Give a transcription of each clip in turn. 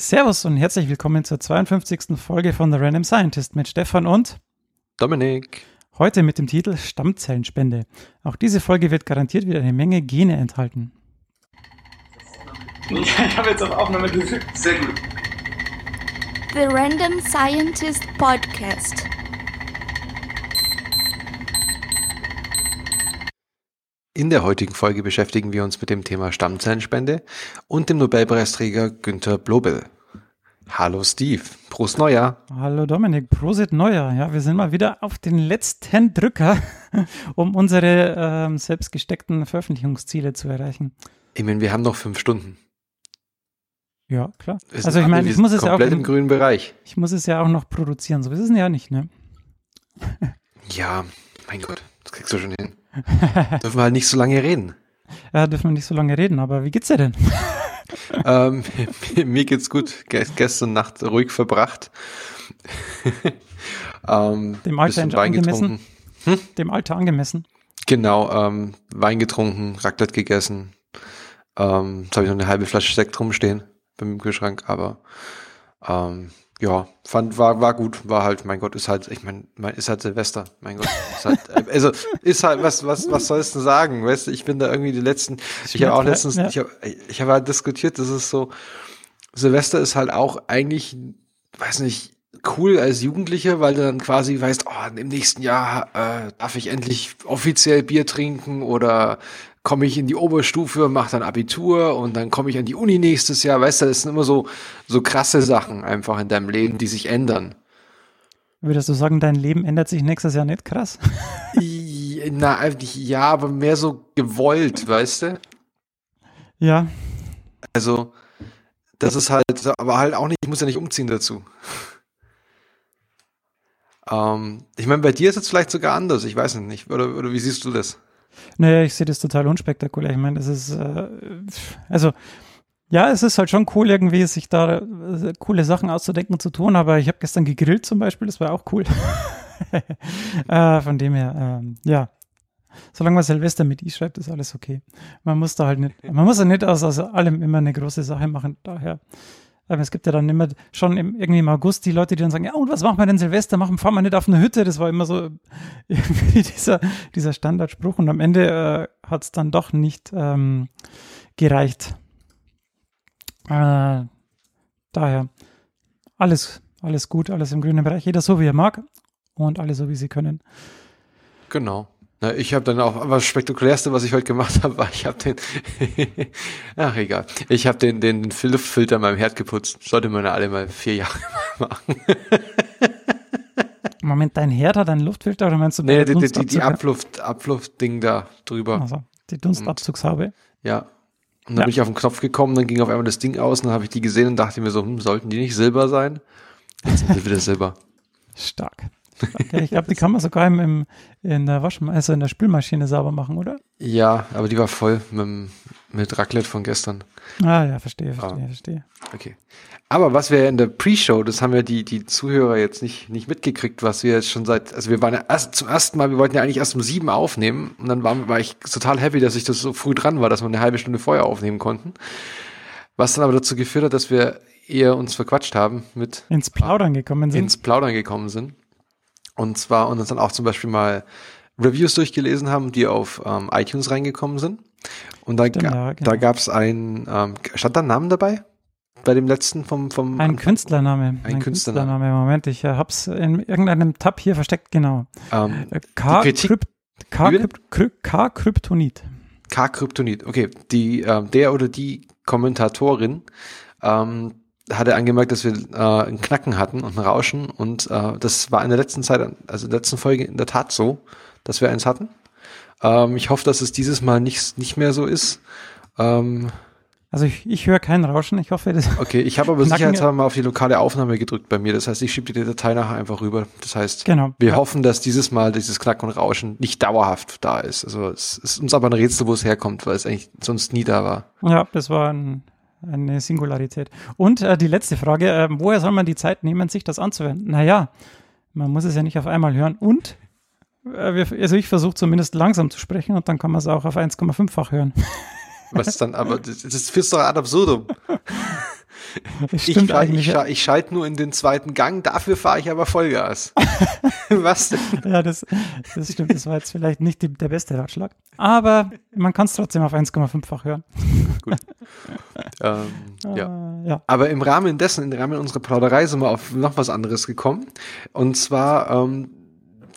Servus und herzlich willkommen zur 52. Folge von The Random Scientist mit Stefan und Dominik. Heute mit dem Titel Stammzellenspende. Auch diese Folge wird garantiert wieder eine Menge Gene enthalten. Ich habe jetzt auf Aufnahme gedrückt. Sehr gut. The Random Scientist Podcast. In der heutigen Folge beschäftigen wir uns mit dem Thema Stammzellenspende und dem Nobelpreisträger Günther Blobel. Hallo Steve, Prost Neujahr. Hallo Dominik, Prosit Neujahr. Ja, wir sind mal wieder auf den letzten Drücker, um unsere ähm, selbst gesteckten Veröffentlichungsziele zu erreichen. Ich meine, wir haben noch fünf Stunden. Ja, klar. Also ich meine, ich muss es ja auch, im grünen Bereich. ich muss es ja auch noch produzieren. So ist es ja nicht, ne? Ja, mein Gott, das kriegst du schon hin. Dürfen wir halt nicht so lange reden. Ja, dürfen wir nicht so lange reden, aber wie geht's dir denn? ähm, mir geht's gut. Ge gestern Nacht ruhig verbracht. ähm, Dem Alter angemessen? getrunken. Dem Alter angemessen? Genau, ähm, Wein getrunken, Raclette gegessen. Ähm, jetzt habe ich noch eine halbe Flasche Sekt rumstehen beim Kühlschrank, aber ähm, ja, fand, war, war gut, war halt, mein Gott, ist halt, ich meine, mein, ist halt Silvester, mein Gott, ist halt, äh, also, ist halt, was, was, was sollst du sagen, weißt du, ich bin da irgendwie die letzten, ich habe auch Ja, letztens, ja. ich habe ich hab halt diskutiert, das ist so, Silvester ist halt auch eigentlich, weiß nicht, cool als Jugendlicher, weil du dann quasi weißt, oh, im nächsten Jahr äh, darf ich endlich offiziell Bier trinken oder komme ich in die Oberstufe, mache dann Abitur und dann komme ich an die Uni nächstes Jahr. Weißt du, das sind immer so, so krasse Sachen einfach in deinem Leben, die sich ändern. Würdest du sagen, dein Leben ändert sich nächstes Jahr nicht? Krass. Na, eigentlich ja, aber mehr so gewollt, weißt du? Ja, Also, das ist halt, aber halt auch nicht, ich muss ja nicht umziehen dazu. Ähm, ich meine, bei dir ist es vielleicht sogar anders, ich weiß es nicht. Oder, oder wie siehst du das? Naja, ich sehe das total unspektakulär. Ich meine, das ist, äh, also, ja, es ist halt schon cool, irgendwie sich da äh, coole Sachen auszudenken und zu tun, aber ich habe gestern gegrillt zum Beispiel, das war auch cool. äh, von dem her, ähm, ja. Solange man Silvester mit I schreibt, ist alles okay. Man muss da halt nicht, man muss ja nicht aus, aus allem immer eine große Sache machen, daher. Aber es gibt ja dann immer schon im, irgendwie im August die Leute, die dann sagen, ja, und was machen wir denn Silvester? Machen, fahren wir nicht auf eine Hütte? Das war immer so irgendwie dieser, dieser Standardspruch. Und am Ende äh, hat es dann doch nicht ähm, gereicht. Äh, daher alles, alles gut, alles im grünen Bereich. Jeder so, wie er mag und alle so, wie sie können. Genau. Na, ich habe dann auch, aber das Spektakulärste, was ich heute gemacht habe, war, ich habe den, ach egal, ich habe den, den Luftfilter in meinem Herd geputzt. Sollte man ja alle mal vier Jahre machen. Moment, dein Herd hat einen Luftfilter oder meinst du Nee, die, die, die, Abluft, Abluftding da drüber. Also, die Dunstabzugshaube. Ja. Und dann Ja. bin ich auf den Knopf gekommen, dann ging auf einmal das Ding aus und dann habe ich die gesehen und dachte mir so, hm, sollten die nicht Silber sein? Jetzt sind sie wieder Silber. Stark. Ich glaube, die kann man sogar im, im, in der Waschmaschine, also in der Spülmaschine sauber machen, oder? Ja, aber die war voll mit, mit Raclette von gestern. Ah, ja, verstehe, verstehe, Ah. verstehe. Okay. Aber was wir in der Pre-Show, das haben ja die, die Zuhörer jetzt nicht, nicht mitgekriegt, was wir jetzt schon seit, also wir waren ja erst zum ersten Mal, wir wollten ja eigentlich erst um sieben aufnehmen und dann war, war ich total happy, dass ich das so früh dran war, dass wir eine halbe Stunde vorher aufnehmen konnten. Was dann aber dazu geführt hat, dass wir eher uns verquatscht haben mit Ins Plaudern gekommen sind. ins Plaudern gekommen sind. Und zwar und uns dann auch zum Beispiel mal Reviews durchgelesen haben, die auf ähm, iTunes reingekommen sind. Und da, Stimmt, ja, genau. da gab es ein, ähm, stand da ein Name dabei? Bei dem letzten vom, vom Ein Künstlername. Ein, Künstlername. Künstlername. Moment, ich äh, hab's in irgendeinem Tab hier versteckt, genau. ähm, Äh, K. Die Kritik- Krypt, K. Wie bitte? Krypt, Krypt, K. Kryptonit. K-Kryptonit. Okay, die, ähm, der oder die Kommentatorin ähm, hatte angemerkt, dass wir äh, einen Knacken hatten und ein Rauschen und äh, das war in der letzten Zeit, also in der letzten Folge in der Tat so, dass wir eins hatten. Ähm, ich hoffe, dass es dieses Mal nicht, nicht mehr so ist. Ähm, Also ich, ich höre kein Rauschen. Ich hoffe, das. okay, ich habe aber sicherheitshalber mal auf die lokale Aufnahme gedrückt bei mir. Das heißt, ich schiebe die Datei nachher einfach rüber. Das heißt, Genau. wir Ja. hoffen, dass dieses Mal dieses Knacken und Rauschen nicht dauerhaft da ist. Also es ist uns aber ein Rätsel, wo es herkommt, weil es eigentlich sonst nie da war. Ja, das war ein, eine Singularität. Und äh, die letzte Frage, äh, woher soll man die Zeit nehmen, sich das anzuhören? Naja, man muss es ja nicht auf einmal hören. Und, äh, wir, also ich versuche zumindest langsam zu sprechen und dann kann man es auch auf 1,5-fach hören. Was dann aber, das, das führst doch ad absurdum. Ich, stimmt fahr- eigentlich. ich, ich schalte nur in den zweiten Gang, dafür fahre ich aber Vollgas. Was denn? Ja, das, das stimmt. Das war jetzt vielleicht nicht die, der beste Ratschlag. Aber man kann es trotzdem auf 1,5-fach hören. Ähm, ja. Äh, ja. Aber im Rahmen dessen, im Rahmen unserer Plauderei sind wir auf noch was anderes gekommen. Und zwar, ähm,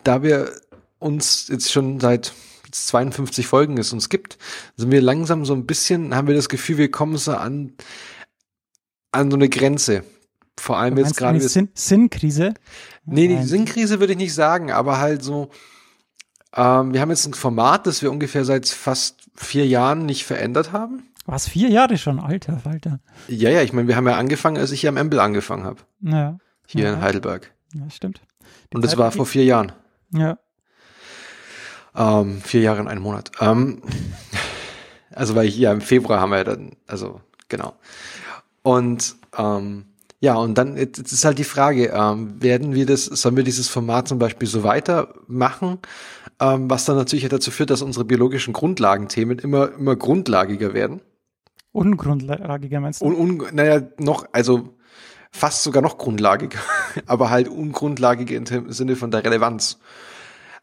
da wir uns jetzt schon seit jetzt 52 Folgen es uns gibt, sind wir langsam so ein bisschen, haben wir das Gefühl, wir kommen so an, an so eine Grenze. Vor allem jetzt gerade. Sinn Sinnkrise? Nee, die. Sinnkrise würde ich nicht sagen, aber halt so, ähm, wir haben jetzt ein Format, das wir ungefähr seit fast vier Jahren nicht verändert haben. Was, vier Jahre schon? Alter, Falter. Ja, ja, ich meine, wir haben ja angefangen, als ich hier am Embel angefangen habe, Ja, hier Ja. in Heidelberg. ja stimmt. Die Und das Zeit war geht- vor vier Jahren. Ja, Ähm, vier Jahre in einem Monat. Ähm, also weil ich ja im Februar haben wir ja dann, also genau. Und ähm, ja, und dann jetzt ist halt die Frage, ähm, werden wir das, sollen wir dieses Format zum Beispiel so weitermachen, ähm, was dann natürlich dazu führt, dass unsere biologischen Grundlagenthemen immer, immer grundlagiger werden. ungrundlagiger meinst du? Und, un, naja, noch, also fast sogar noch grundlagiger, aber halt ungrundlagiger im Sinne von der Relevanz.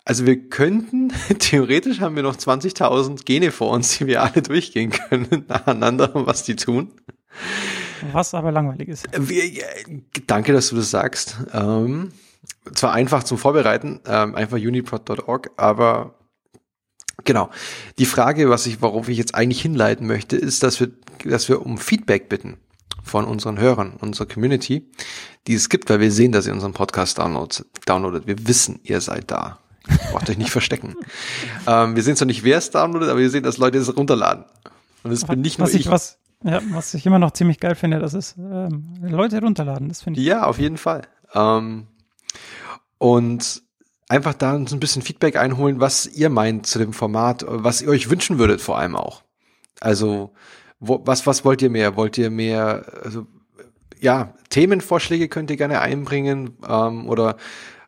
Also wir könnten, theoretisch haben wir noch 20.000 Gene vor uns, die wir alle durchgehen können nacheinander, was die tun. Was aber langweilig ist. Wir, danke, dass du das sagst. Ähm, zwar einfach zum Vorbereiten, ähm, einfach uniprod.org, aber genau. Die Frage, was ich, worauf ich jetzt eigentlich hinleiten möchte, ist, dass wir, dass wir um Feedback bitten von unseren Hörern, unserer Community, die es gibt, weil wir sehen, dass ihr unseren Podcast downloads, downloadet. Wir wissen, ihr seid da. Braucht euch nicht verstecken. Ähm, wir sehen zwar nicht, wer es downloadet, aber wir sehen, dass Leute es runterladen. Und es bin nicht nur was ich, was, ja, was ich immer noch ziemlich geil finde, das ist ähm, Leute runterladen. Das finde ich. Ja, auf jeden Fall. Ähm, und einfach da uns ein bisschen Feedback einholen, was ihr meint zu dem Format, was ihr euch wünschen würdet vor allem auch. Also, wo, was, was wollt ihr mehr? Wollt ihr mehr, also, ja, Themenvorschläge könnt ihr gerne einbringen ähm, oder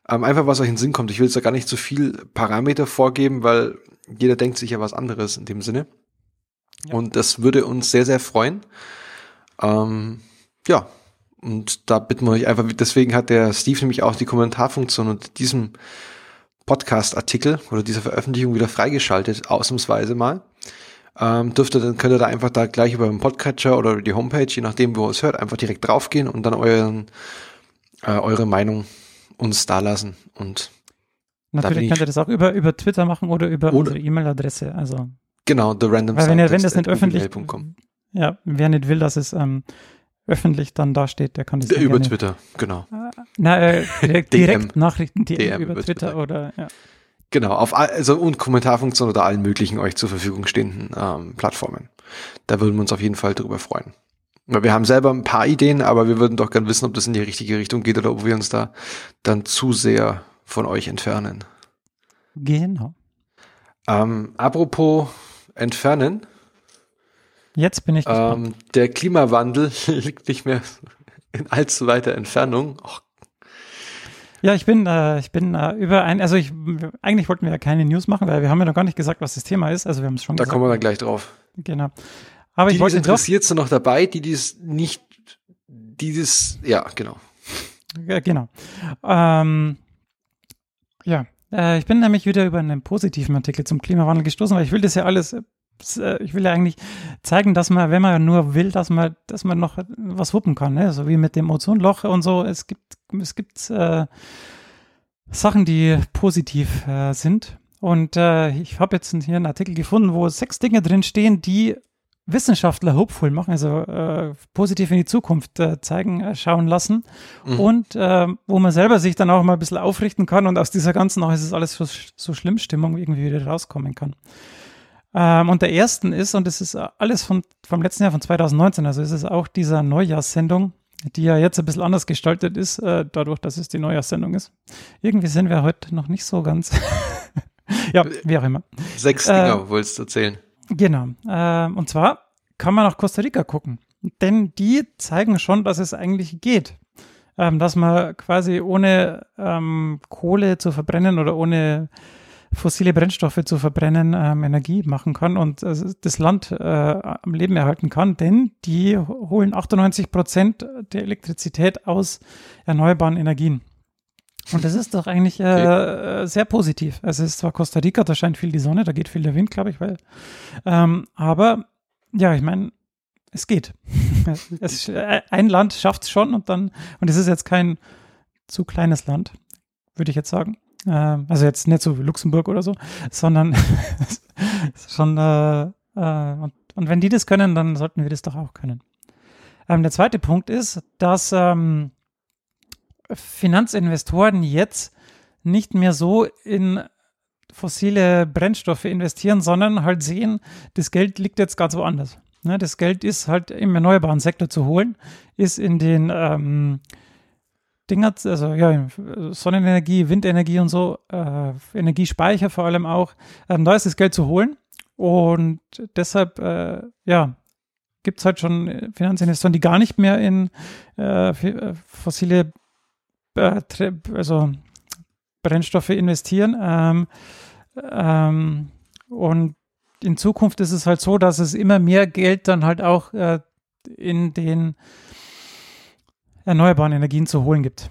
ähm, einfach, was euch in den Sinn kommt. Ich will jetzt da gar nicht zu viel Parameter vorgeben, weil jeder denkt sich ja was anderes in dem Sinne. Ja. Und das würde uns sehr, sehr freuen. Ähm, ja, und da bitten wir euch einfach, deswegen hat der Steve nämlich auch die Kommentarfunktion unter diesem Podcast-Artikel oder dieser Veröffentlichung wieder freigeschaltet, ausnahmsweise mal. Ähm, dürft ihr, dann könnt ihr da einfach da gleich über den Podcatcher oder über die Homepage, je nachdem, wo ihr es hört, einfach direkt draufgehen und dann euren, äh, eure Meinung uns dalassen. Und bin Natürlich ich- könnt ihr das auch über, über Twitter machen oder über Oder- unsere E-Mail-Adresse. Also, genau, the random weil wenn, ihr, wenn das nicht öffentlich, ja, wer nicht will, dass es ähm, öffentlich dann dasteht, der kann das Über gerne, Twitter, genau. Na, äh, direkt, direkt Nachrichten DM, DM über über Twitter Twitter. oder ja. Genau, auf also und Kommentarfunktion oder allen möglichen euch zur Verfügung stehenden ähm, Plattformen. Da würden wir uns auf jeden Fall drüber freuen. Weil wir haben selber ein paar Ideen, aber wir würden doch gern wissen, ob das in die richtige Richtung geht oder ob wir uns da dann zu sehr von euch entfernen. Genau. Ähm, apropos entfernen, Jetzt bin ich gespannt. ähm, der Klimawandel liegt nicht mehr in allzu weiter Entfernung. Och, Ja, ich bin, äh, ich bin äh, über ein, also ich, eigentlich wollten wir ja keine News machen, weil wir haben ja noch gar nicht gesagt, was das Thema ist. Also wir haben es schon da gesagt. kommen wir dann gleich drauf. Genau. Aber Die, ich wollte interessiert, sind noch dabei, die dies nicht, die das, ja, genau. Ja, genau. Ähm, ja, äh, ich bin nämlich wieder über einen positiven Artikel zum Klimawandel gestoßen, weil ich will das ja alles, äh, ich will ja eigentlich zeigen, dass man, wenn man nur will, dass man, dass man noch was wuppen kann, ne? so wie mit dem Ozonloch und so. Es gibt, es gibt äh, Sachen, die positiv äh, sind. Und äh, ich habe jetzt hier einen Artikel gefunden, wo sechs Dinge drin stehen, die Wissenschaftler hopeful machen, also äh, positiv in die Zukunft äh, zeigen, äh, schauen lassen Mhm. und äh, wo man selber sich dann auch mal ein bisschen aufrichten kann und aus dieser ganzen, auch ist es alles so, so schlimm, Stimmung irgendwie wieder rauskommen kann. Ähm, und der ersten ist, und das ist alles von, vom letzten Jahr, von 2019, also ist es auch dieser Neujahrssendung, die ja jetzt ein bisschen anders gestaltet ist, äh, dadurch, dass es die Neujahrssendung ist. Irgendwie sind wir heute noch nicht so ganz. ja, wie auch immer. Sechs Äh, Dinger wolltest du erzählen. Genau. Ähm, und zwar kann man nach Costa Rica gucken. Denn die zeigen schon, dass es eigentlich geht. Ähm, dass man quasi ohne ähm, Kohle zu verbrennen oder ohne fossile Brennstoffe zu verbrennen ähm, Energie machen kann und äh, das Land äh, am Leben erhalten kann, denn die holen 98 Prozent der Elektrizität aus erneuerbaren Energien. Und das ist doch eigentlich äh, okay. sehr positiv. Es ist zwar Costa Rica, da scheint viel die Sonne, da geht viel der Wind, glaube ich, weil. Ähm, aber ja, ich meine, es geht. es, ein Land schafft es schon und dann, und es ist jetzt kein zu kleines Land, würde ich jetzt sagen. Ähm, also jetzt nicht so wie Luxemburg oder so, sondern schon, äh, äh, und, und wenn die das können, dann sollten wir das doch auch können. Ähm, der zweite Punkt ist, dass ähm, Finanzinvestoren jetzt nicht mehr so in fossile Brennstoffe investieren, sondern halt sehen, das Geld liegt jetzt ganz woanders. Ne, das Geld ist halt im erneuerbaren Sektor zu holen, ist in den ähm, Dinger, also ja, Sonnenenergie, Windenergie und so, äh, Energiespeicher vor allem auch. Ähm, da ist das Geld zu holen und deshalb, äh, ja, gibt es halt schon Finanzinvestoren, die gar nicht mehr in äh, äh fossile also Brennstoffe investieren. Ähm, ähm, und in Zukunft ist es halt so, dass es immer mehr Geld dann halt auch äh, in den erneuerbaren Energien zu holen gibt.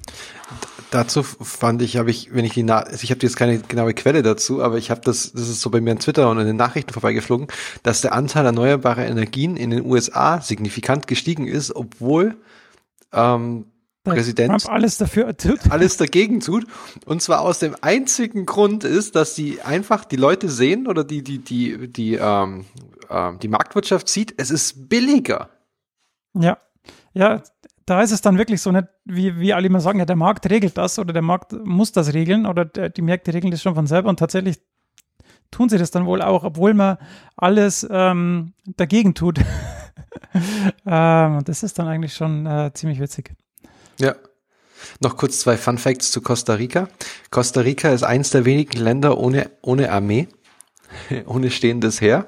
Dazu fand ich, habe ich, wenn ich die, Na also ich habe jetzt keine genaue Quelle dazu, aber ich habe das, das ist so bei mir in Twitter und in den Nachrichten vorbeigeflogen, dass der Anteil erneuerbarer Energien in den USA signifikant gestiegen ist, obwohl ähm, Präsident Trump alles dafür tut. alles dagegen tut. Und zwar aus dem einzigen Grund ist, dass die einfach die Leute sehen oder die die die die ähm, äh, die Marktwirtschaft sieht, es ist billiger. Ja, ja, da ist es dann wirklich so nicht, wie, wie alle immer sagen, ja, der Markt regelt das oder der Markt muss das regeln oder der, die Märkte regeln das schon von selber und tatsächlich tun sie das dann wohl auch, obwohl man alles ähm, dagegen tut. ähm, das ist dann eigentlich schon äh, ziemlich witzig. Ja. Noch kurz zwei Fun Facts zu Costa Rica. Costa Rica ist eins der wenigen Länder ohne, ohne Armee, ohne stehendes Heer.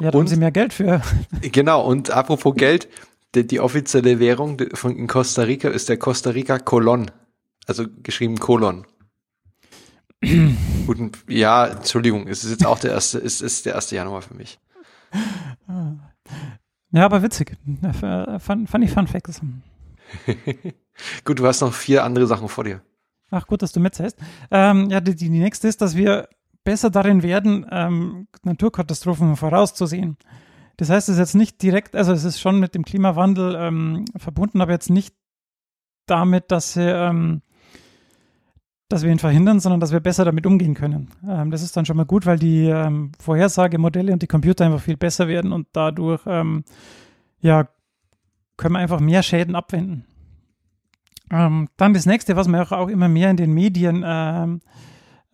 Ja, da und, haben sie mehr Geld für. Genau, und apropos Geld, die, die offizielle Währung von in Costa Rica ist der Costa Rica Colon. Also geschrieben Colon. Guten, ja, Entschuldigung, es ist jetzt auch der erste, es ist der erste Januar für mich. Ja, aber witzig. Fand, fand ich Fun Facts. gut, du hast noch vier andere Sachen vor dir. Ach gut, dass du mitzählst. Ähm, ja, die, die nächste ist, dass wir besser darin werden, ähm, Naturkatastrophen vorauszusehen. Das heißt, es ist jetzt nicht direkt, also es ist schon mit dem Klimawandel ähm, verbunden, aber jetzt nicht damit, dass, sie, ähm, dass wir ihn verhindern, sondern dass wir besser damit umgehen können. Ähm, das ist dann schon mal gut, weil die ähm, Vorhersagemodelle und die Computer einfach viel besser werden und dadurch ähm, ja, können wir einfach mehr Schäden abwenden. Ähm, dann das nächste, was man auch immer mehr in den Medien ähm,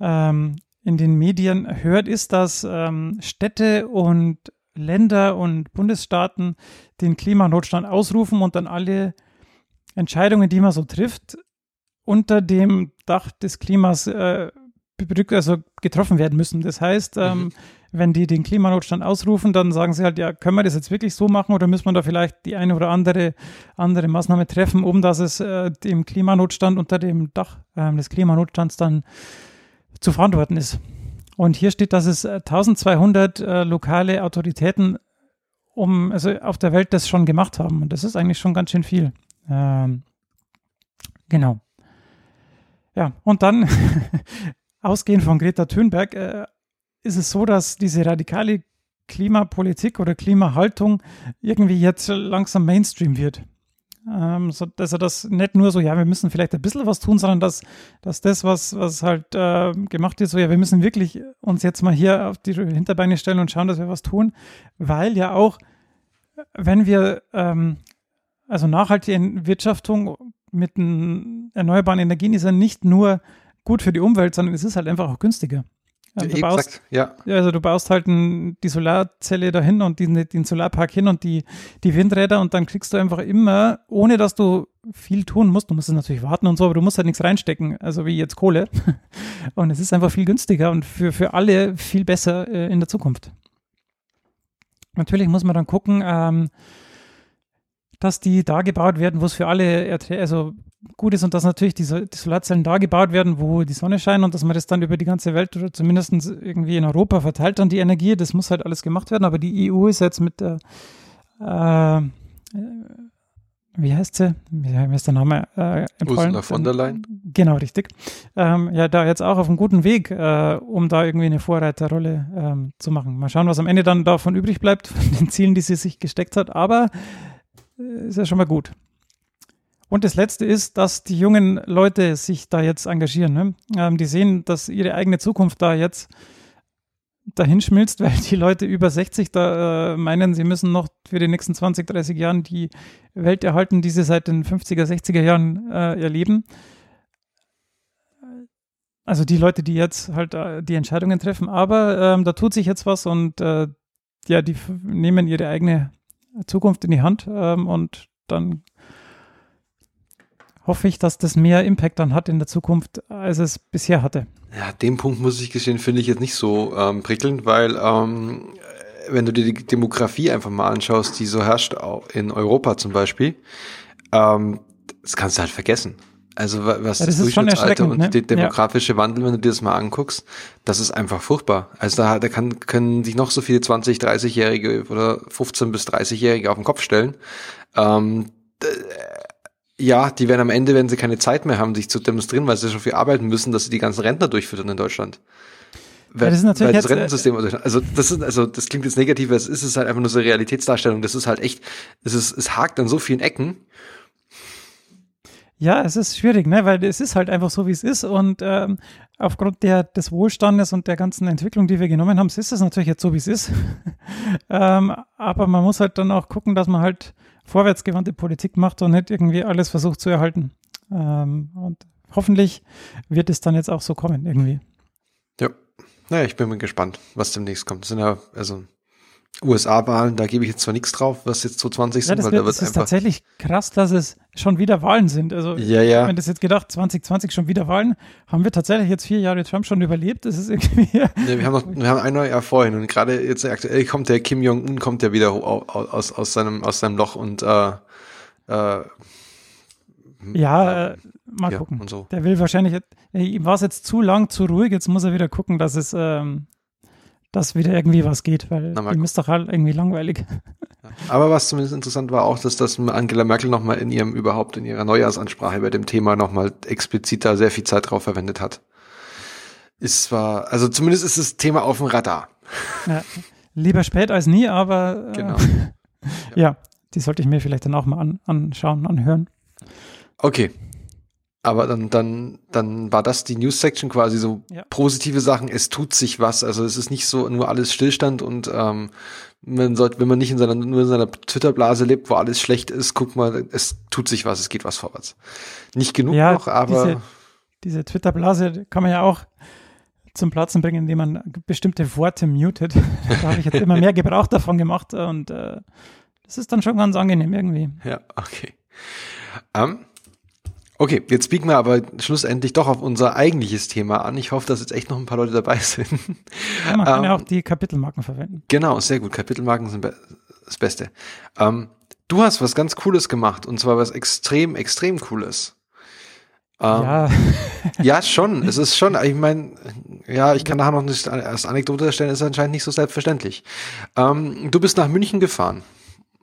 ähm, in den Medien hört, ist, dass ähm, Städte und Länder und Bundesstaaten den Klimanotstand ausrufen und dann alle Entscheidungen, die man so trifft, unter dem Dach des Klimas äh, also getroffen werden müssen. Das heißt, ähm, mhm wenn die den Klimanotstand ausrufen, dann sagen sie halt, ja, können wir das jetzt wirklich so machen oder müssen wir da vielleicht die eine oder andere, andere Maßnahme treffen, um dass es äh, dem Klimanotstand unter dem Dach äh, des Klimanotstands dann zu verantworten ist. Und hier steht, dass es 1200 äh, äh, lokale Autoritäten um, also auf der Welt das schon gemacht haben. Und das ist eigentlich schon ganz schön viel. Ähm, genau. Ja, und dann ausgehend von Greta Thunberg äh, ist es so, dass diese radikale Klimapolitik oder Klimahaltung irgendwie jetzt langsam Mainstream wird. Ähm, so, dass er das nicht nur so, ja, wir müssen vielleicht ein bisschen was tun, sondern dass, dass das, was, was halt äh, gemacht ist, so, ja, wir müssen wirklich uns jetzt mal hier auf die Hinterbeine stellen und schauen, dass wir was tun, weil ja auch, wenn wir, ähm, also nachhaltige Wirtschaftung mit erneuerbaren Energien ist ja nicht nur gut für die Umwelt, sondern es ist halt einfach auch günstiger. Ja, du baust, ja. Also du baust halt ein, die Solarzelle dahin und den, den Solarpark hin und die, die Windräder und dann kriegst du einfach immer, ohne dass du viel tun musst, du musst es natürlich warten und so, aber du musst halt nichts reinstecken, also wie jetzt Kohle. Und es ist einfach viel günstiger und für, für alle viel besser äh, in der Zukunft. Natürlich muss man dann gucken, ähm, dass die da gebaut werden, wo es für alle, also gut ist und dass natürlich die, Sol- die Solarzellen da gebaut werden, wo die Sonne scheint und dass man das dann über die ganze Welt oder zumindest irgendwie in Europa verteilt dann die Energie. Das muss halt alles gemacht werden. Aber die EU ist jetzt mit der, äh, äh, wie heißt sie? Wie, ist der Name? Äh? Ursula von der Leyen. Genau, richtig. Ähm, ja, da jetzt auch auf einem guten Weg, äh, um da irgendwie eine Vorreiterrolle ähm, zu machen. Mal schauen, was am Ende dann davon übrig bleibt, von den Zielen, die sie sich gesteckt hat. Aber äh, ist ja schon mal gut. Und das Letzte ist, dass die jungen Leute sich da jetzt engagieren. Ne? Ähm, die sehen, dass ihre eigene Zukunft da jetzt dahin schmilzt, weil die Leute über 60 da äh, meinen, sie müssen noch für die nächsten 20, 30 Jahren die Welt erhalten, die sie seit den 50er, 60er Jahren äh, erleben. Also die Leute, die jetzt halt äh, die Entscheidungen treffen. Aber ähm, da tut sich jetzt was und äh, ja, die nehmen ihre eigene Zukunft in die Hand ähm, und dann hoffe ich, dass das mehr Impact dann hat in der Zukunft, als es bisher hatte. Ja, den Punkt muss ich gestehen, finde ich jetzt nicht so ähm, prickelnd, weil ähm, wenn du dir die Demografie einfach mal anschaust, die so herrscht au- in Europa zum Beispiel, ähm, das kannst du halt vergessen. Also wa- was Ja, das das Durchschnittsalter und ne? der demografische Wandel, wenn du dir das mal anguckst, das ist einfach furchtbar. Also da, da kann, können sich noch so viele 20, 30-Jährige oder 15 bis 30-Jährige auf den Kopf stellen. Ähm, ja, die werden am Ende, wenn sie keine Zeit mehr haben, sich zu demonstrieren, weil sie schon viel arbeiten müssen, dass sie die ganzen Rentner durchfüttern in Deutschland. Weil, das ist natürlich das äh, Rentensystem, also das ist, also das klingt jetzt negativ, aber es ist es halt einfach nur so eine Realitätsdarstellung. Das ist halt echt, es ist, es hakt an so vielen Ecken. Ja, es ist schwierig, ne? weil es ist halt einfach so, wie es ist und ähm, aufgrund der, des Wohlstandes und der ganzen Entwicklung, die wir genommen haben, ist es natürlich jetzt so, wie es ist. ähm, aber man muss halt dann auch gucken, dass man halt vorwärtsgewandte Politik macht und nicht irgendwie alles versucht zu erhalten. Ähm, und hoffentlich wird es dann jetzt auch so kommen irgendwie. Ja. Naja, ich bin mal gespannt, was demnächst kommt. Das sind ja, also USA-Wahlen, da gebe ich jetzt zwar nichts drauf, was jetzt 2020 Ja, sind, das, weil wird, da wird das ist tatsächlich krass, dass es schon wieder Wahlen sind. Also Ja, ja. wenn das jetzt gedacht, 2020 schon wieder Wahlen, haben wir tatsächlich jetzt vier Jahre Trump schon überlebt. Das ist irgendwie Ja, wir haben noch, wir haben ein neues Jahr vorhin und gerade jetzt aktuell kommt der Kim Jong-un kommt ja wieder aus, aus seinem, aus seinem Loch und, äh, äh, Ja, äh, mal ja, gucken. so. Der will wahrscheinlich, äh, ihm war es jetzt zu lang, zu ruhig, jetzt muss er wieder gucken, dass es, ähm, dass wieder irgendwie was geht, weil Na, ihm ist doch halt irgendwie langweilig. Aber was zumindest interessant war auch, dass das Angela Merkel nochmal in ihrem, überhaupt in ihrer Neujahrsansprache bei dem Thema nochmal explizit da sehr viel Zeit drauf verwendet hat. Ist zwar, also zumindest ist das Thema auf dem Radar. Ja, lieber spät als nie, aber äh, Genau. ja, die sollte ich mir vielleicht dann auch mal an, anschauen, anhören. Okay. Aber dann, dann, dann war das die News-Section quasi so Ja. positive Sachen. Es tut sich was. Also es ist nicht so nur alles Stillstand und ähm, man sollte, wenn man nicht in seiner, nur in seiner Twitter-Blase lebt, wo alles schlecht ist, guck mal, es tut sich was, es geht was vorwärts. Nicht genug Ja, noch, aber diese- Diese Twitter-Blase kann man ja auch zum Platzen bringen, indem man bestimmte Worte mutet. da habe ich jetzt immer mehr Gebrauch davon gemacht und äh, das ist dann schon ganz angenehm irgendwie. Ja, okay. Ähm, okay, jetzt biegen wir aber schlussendlich doch auf unser eigentliches Thema an. Ich hoffe, dass jetzt echt noch ein paar Leute dabei sind. Ja, man kann ja Ähm, auch die Kapitelmarken verwenden. Genau, sehr gut. Kapitelmarken sind be das Beste. Ähm, du hast was ganz Cooles gemacht und zwar was extrem, extrem Cooles. Ähm, ja, ja, schon. Es ist schon, ich meine, ja, ich kann nachher noch nicht als Anekdote stellen, ist anscheinend nicht so selbstverständlich. Ähm, du bist nach München gefahren.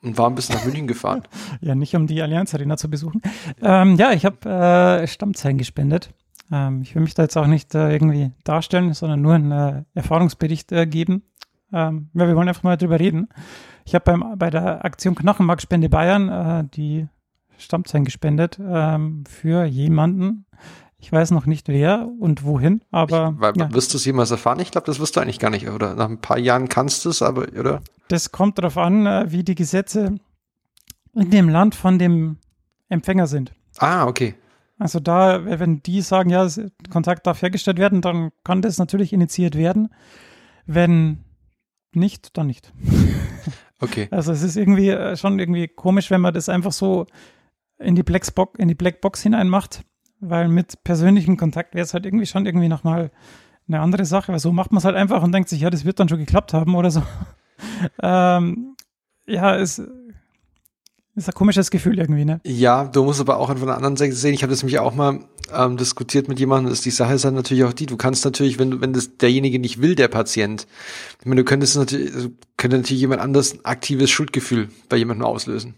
Und warum bist du nach München gefahren? ja, nicht um die Allianz Arena zu besuchen. Ähm, ja, ich habe äh, Stammzellen gespendet. Ähm, ich will mich da jetzt auch nicht äh, irgendwie darstellen, sondern nur einen äh, Erfahrungsbericht geben. Ähm, ja, wir wollen einfach mal drüber reden. Ich habe bei der Aktion Knochenmarkspende Bayern äh, die Stammzellen gespendet ähm, für jemanden. Ich weiß noch nicht wer und wohin, aber Weil, ja, Wirst du es jemals erfahren? Ich glaube, das wirst du eigentlich gar nicht. Oder nach ein paar Jahren kannst du es, aber, oder? das kommt darauf an, äh, wie die Gesetze in dem Land von dem Empfänger sind. Ah, okay. Also da, wenn die sagen, ja, Kontakt darf hergestellt werden, dann kann das natürlich initiiert werden. Wenn nicht, dann nicht. Okay. Also es ist irgendwie äh, schon irgendwie komisch, wenn man das einfach so in die Blackbox, in die Blackbox hineinmacht, weil mit persönlichem Kontakt wäre es halt irgendwie schon irgendwie nochmal eine andere Sache, weil so macht man es halt einfach und denkt sich, ja, das wird dann schon geklappt haben oder so. ähm, ja, es ist ein komisches Gefühl irgendwie, ne? Ja, du musst aber auch von einer anderen Seite sehen. Ich habe das nämlich auch mal ähm, diskutiert mit jemandem. Dass die Sache ist dann natürlich auch die. Du kannst natürlich, wenn wenn das derjenige nicht will, der Patient, ich meine, du könntest natürlich, also könnte natürlich jemand anders ein aktives Schuldgefühl bei jemandem auslösen.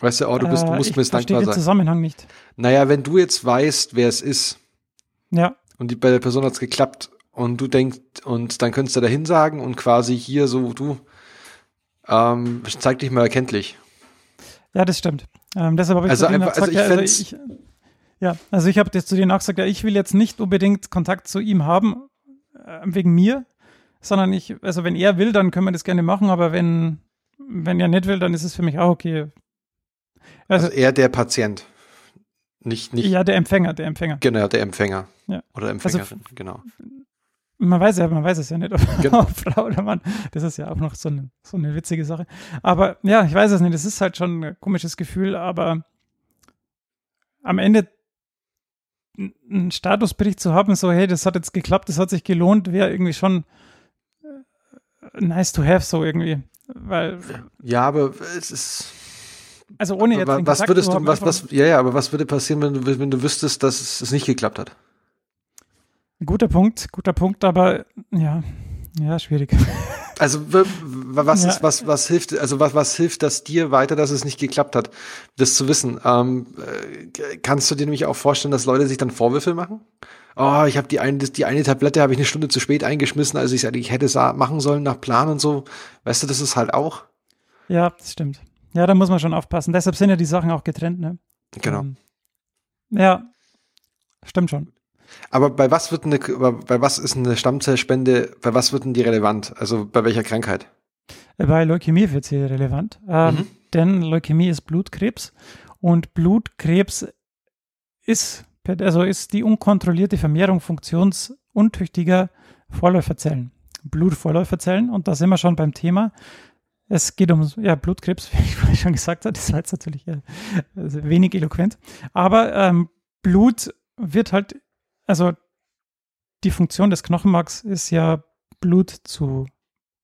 Weißt du, oh, du bist, du Äh, musst ich mir jetzt verstehe dankbar den sein. Zusammenhang nicht. Naja, wenn du jetzt weißt, wer es ist Ja, und die, bei der Person hat's geklappt und du denkst, und dann könntest du dahin sagen und quasi hier so, du, ähm, zeig dich mal erkenntlich. ja, das stimmt. Ähm, deshalb habe ich Also einfach- auch also gesagt, ich ja, also ich, ja, also ich habe jetzt zu denen auch gesagt, ja, ich will jetzt nicht unbedingt Kontakt zu ihm haben, äh, wegen mir, sondern ich, also wenn er will, dann können wir das gerne machen, aber wenn, wenn er nicht will, dann ist es für mich auch okay. Also, Also eher der Patient. Nicht, nicht, ja, der Empfänger, der Empfänger. genau, der Empfänger. Ja. Oder Empfängerin, genau. Man weiß ja, man weiß es ja nicht, ob, Genau. Frau oder Mann. Das ist ja auch noch so eine, so eine witzige Sache. Aber ja, ich weiß es nicht. Es ist halt schon ein komisches Gefühl, aber am Ende einen Statusbericht zu haben, so, hey, das hat jetzt geklappt, das hat sich gelohnt, wäre irgendwie schon äh, nice to have, so irgendwie. Weil, Ja, aber es ist. Also ohne jetzt was Kontakt würdest du, was, was, ja, ja, aber was würde passieren, wenn du, wenn du wüsstest, dass es, es nicht geklappt hat? Guter Punkt, guter Punkt, aber ja, ja, schwierig. Also was Ja. ist, was, was hilft, also was, was hilft das dir weiter, dass es nicht geklappt hat, das zu wissen? Ähm, äh, kannst du dir nämlich auch vorstellen, dass Leute sich dann Vorwürfe machen? Oh, ich habe die eine, die eine Tablette habe ich eine Stunde zu spät eingeschmissen, als ich es eigentlich hätte sa- machen sollen nach Plan und so. Weißt du, das ist halt auch. Ja, das stimmt. Ja, da muss man schon aufpassen. Deshalb sind ja die Sachen auch getrennt, ne? Genau. Ähm, ja, stimmt schon. Aber bei was wird eine, bei was ist eine Stammzellspende, bei was wird denn die relevant? Also bei welcher Krankheit? Bei Leukämie wird sie relevant, ähm, Mhm. denn Leukämie ist Blutkrebs und Blutkrebs ist, also ist die unkontrollierte Vermehrung funktionsuntüchtiger Vorläuferzellen, Blutvorläuferzellen und da sind wir schon beim Thema. Es geht um ja, Blutkrebs, wie ich vorhin schon gesagt habe, das war jetzt natürlich äh, also wenig eloquent, aber ähm, Blut wird halt, also die Funktion des Knochenmarks ist ja Blut zu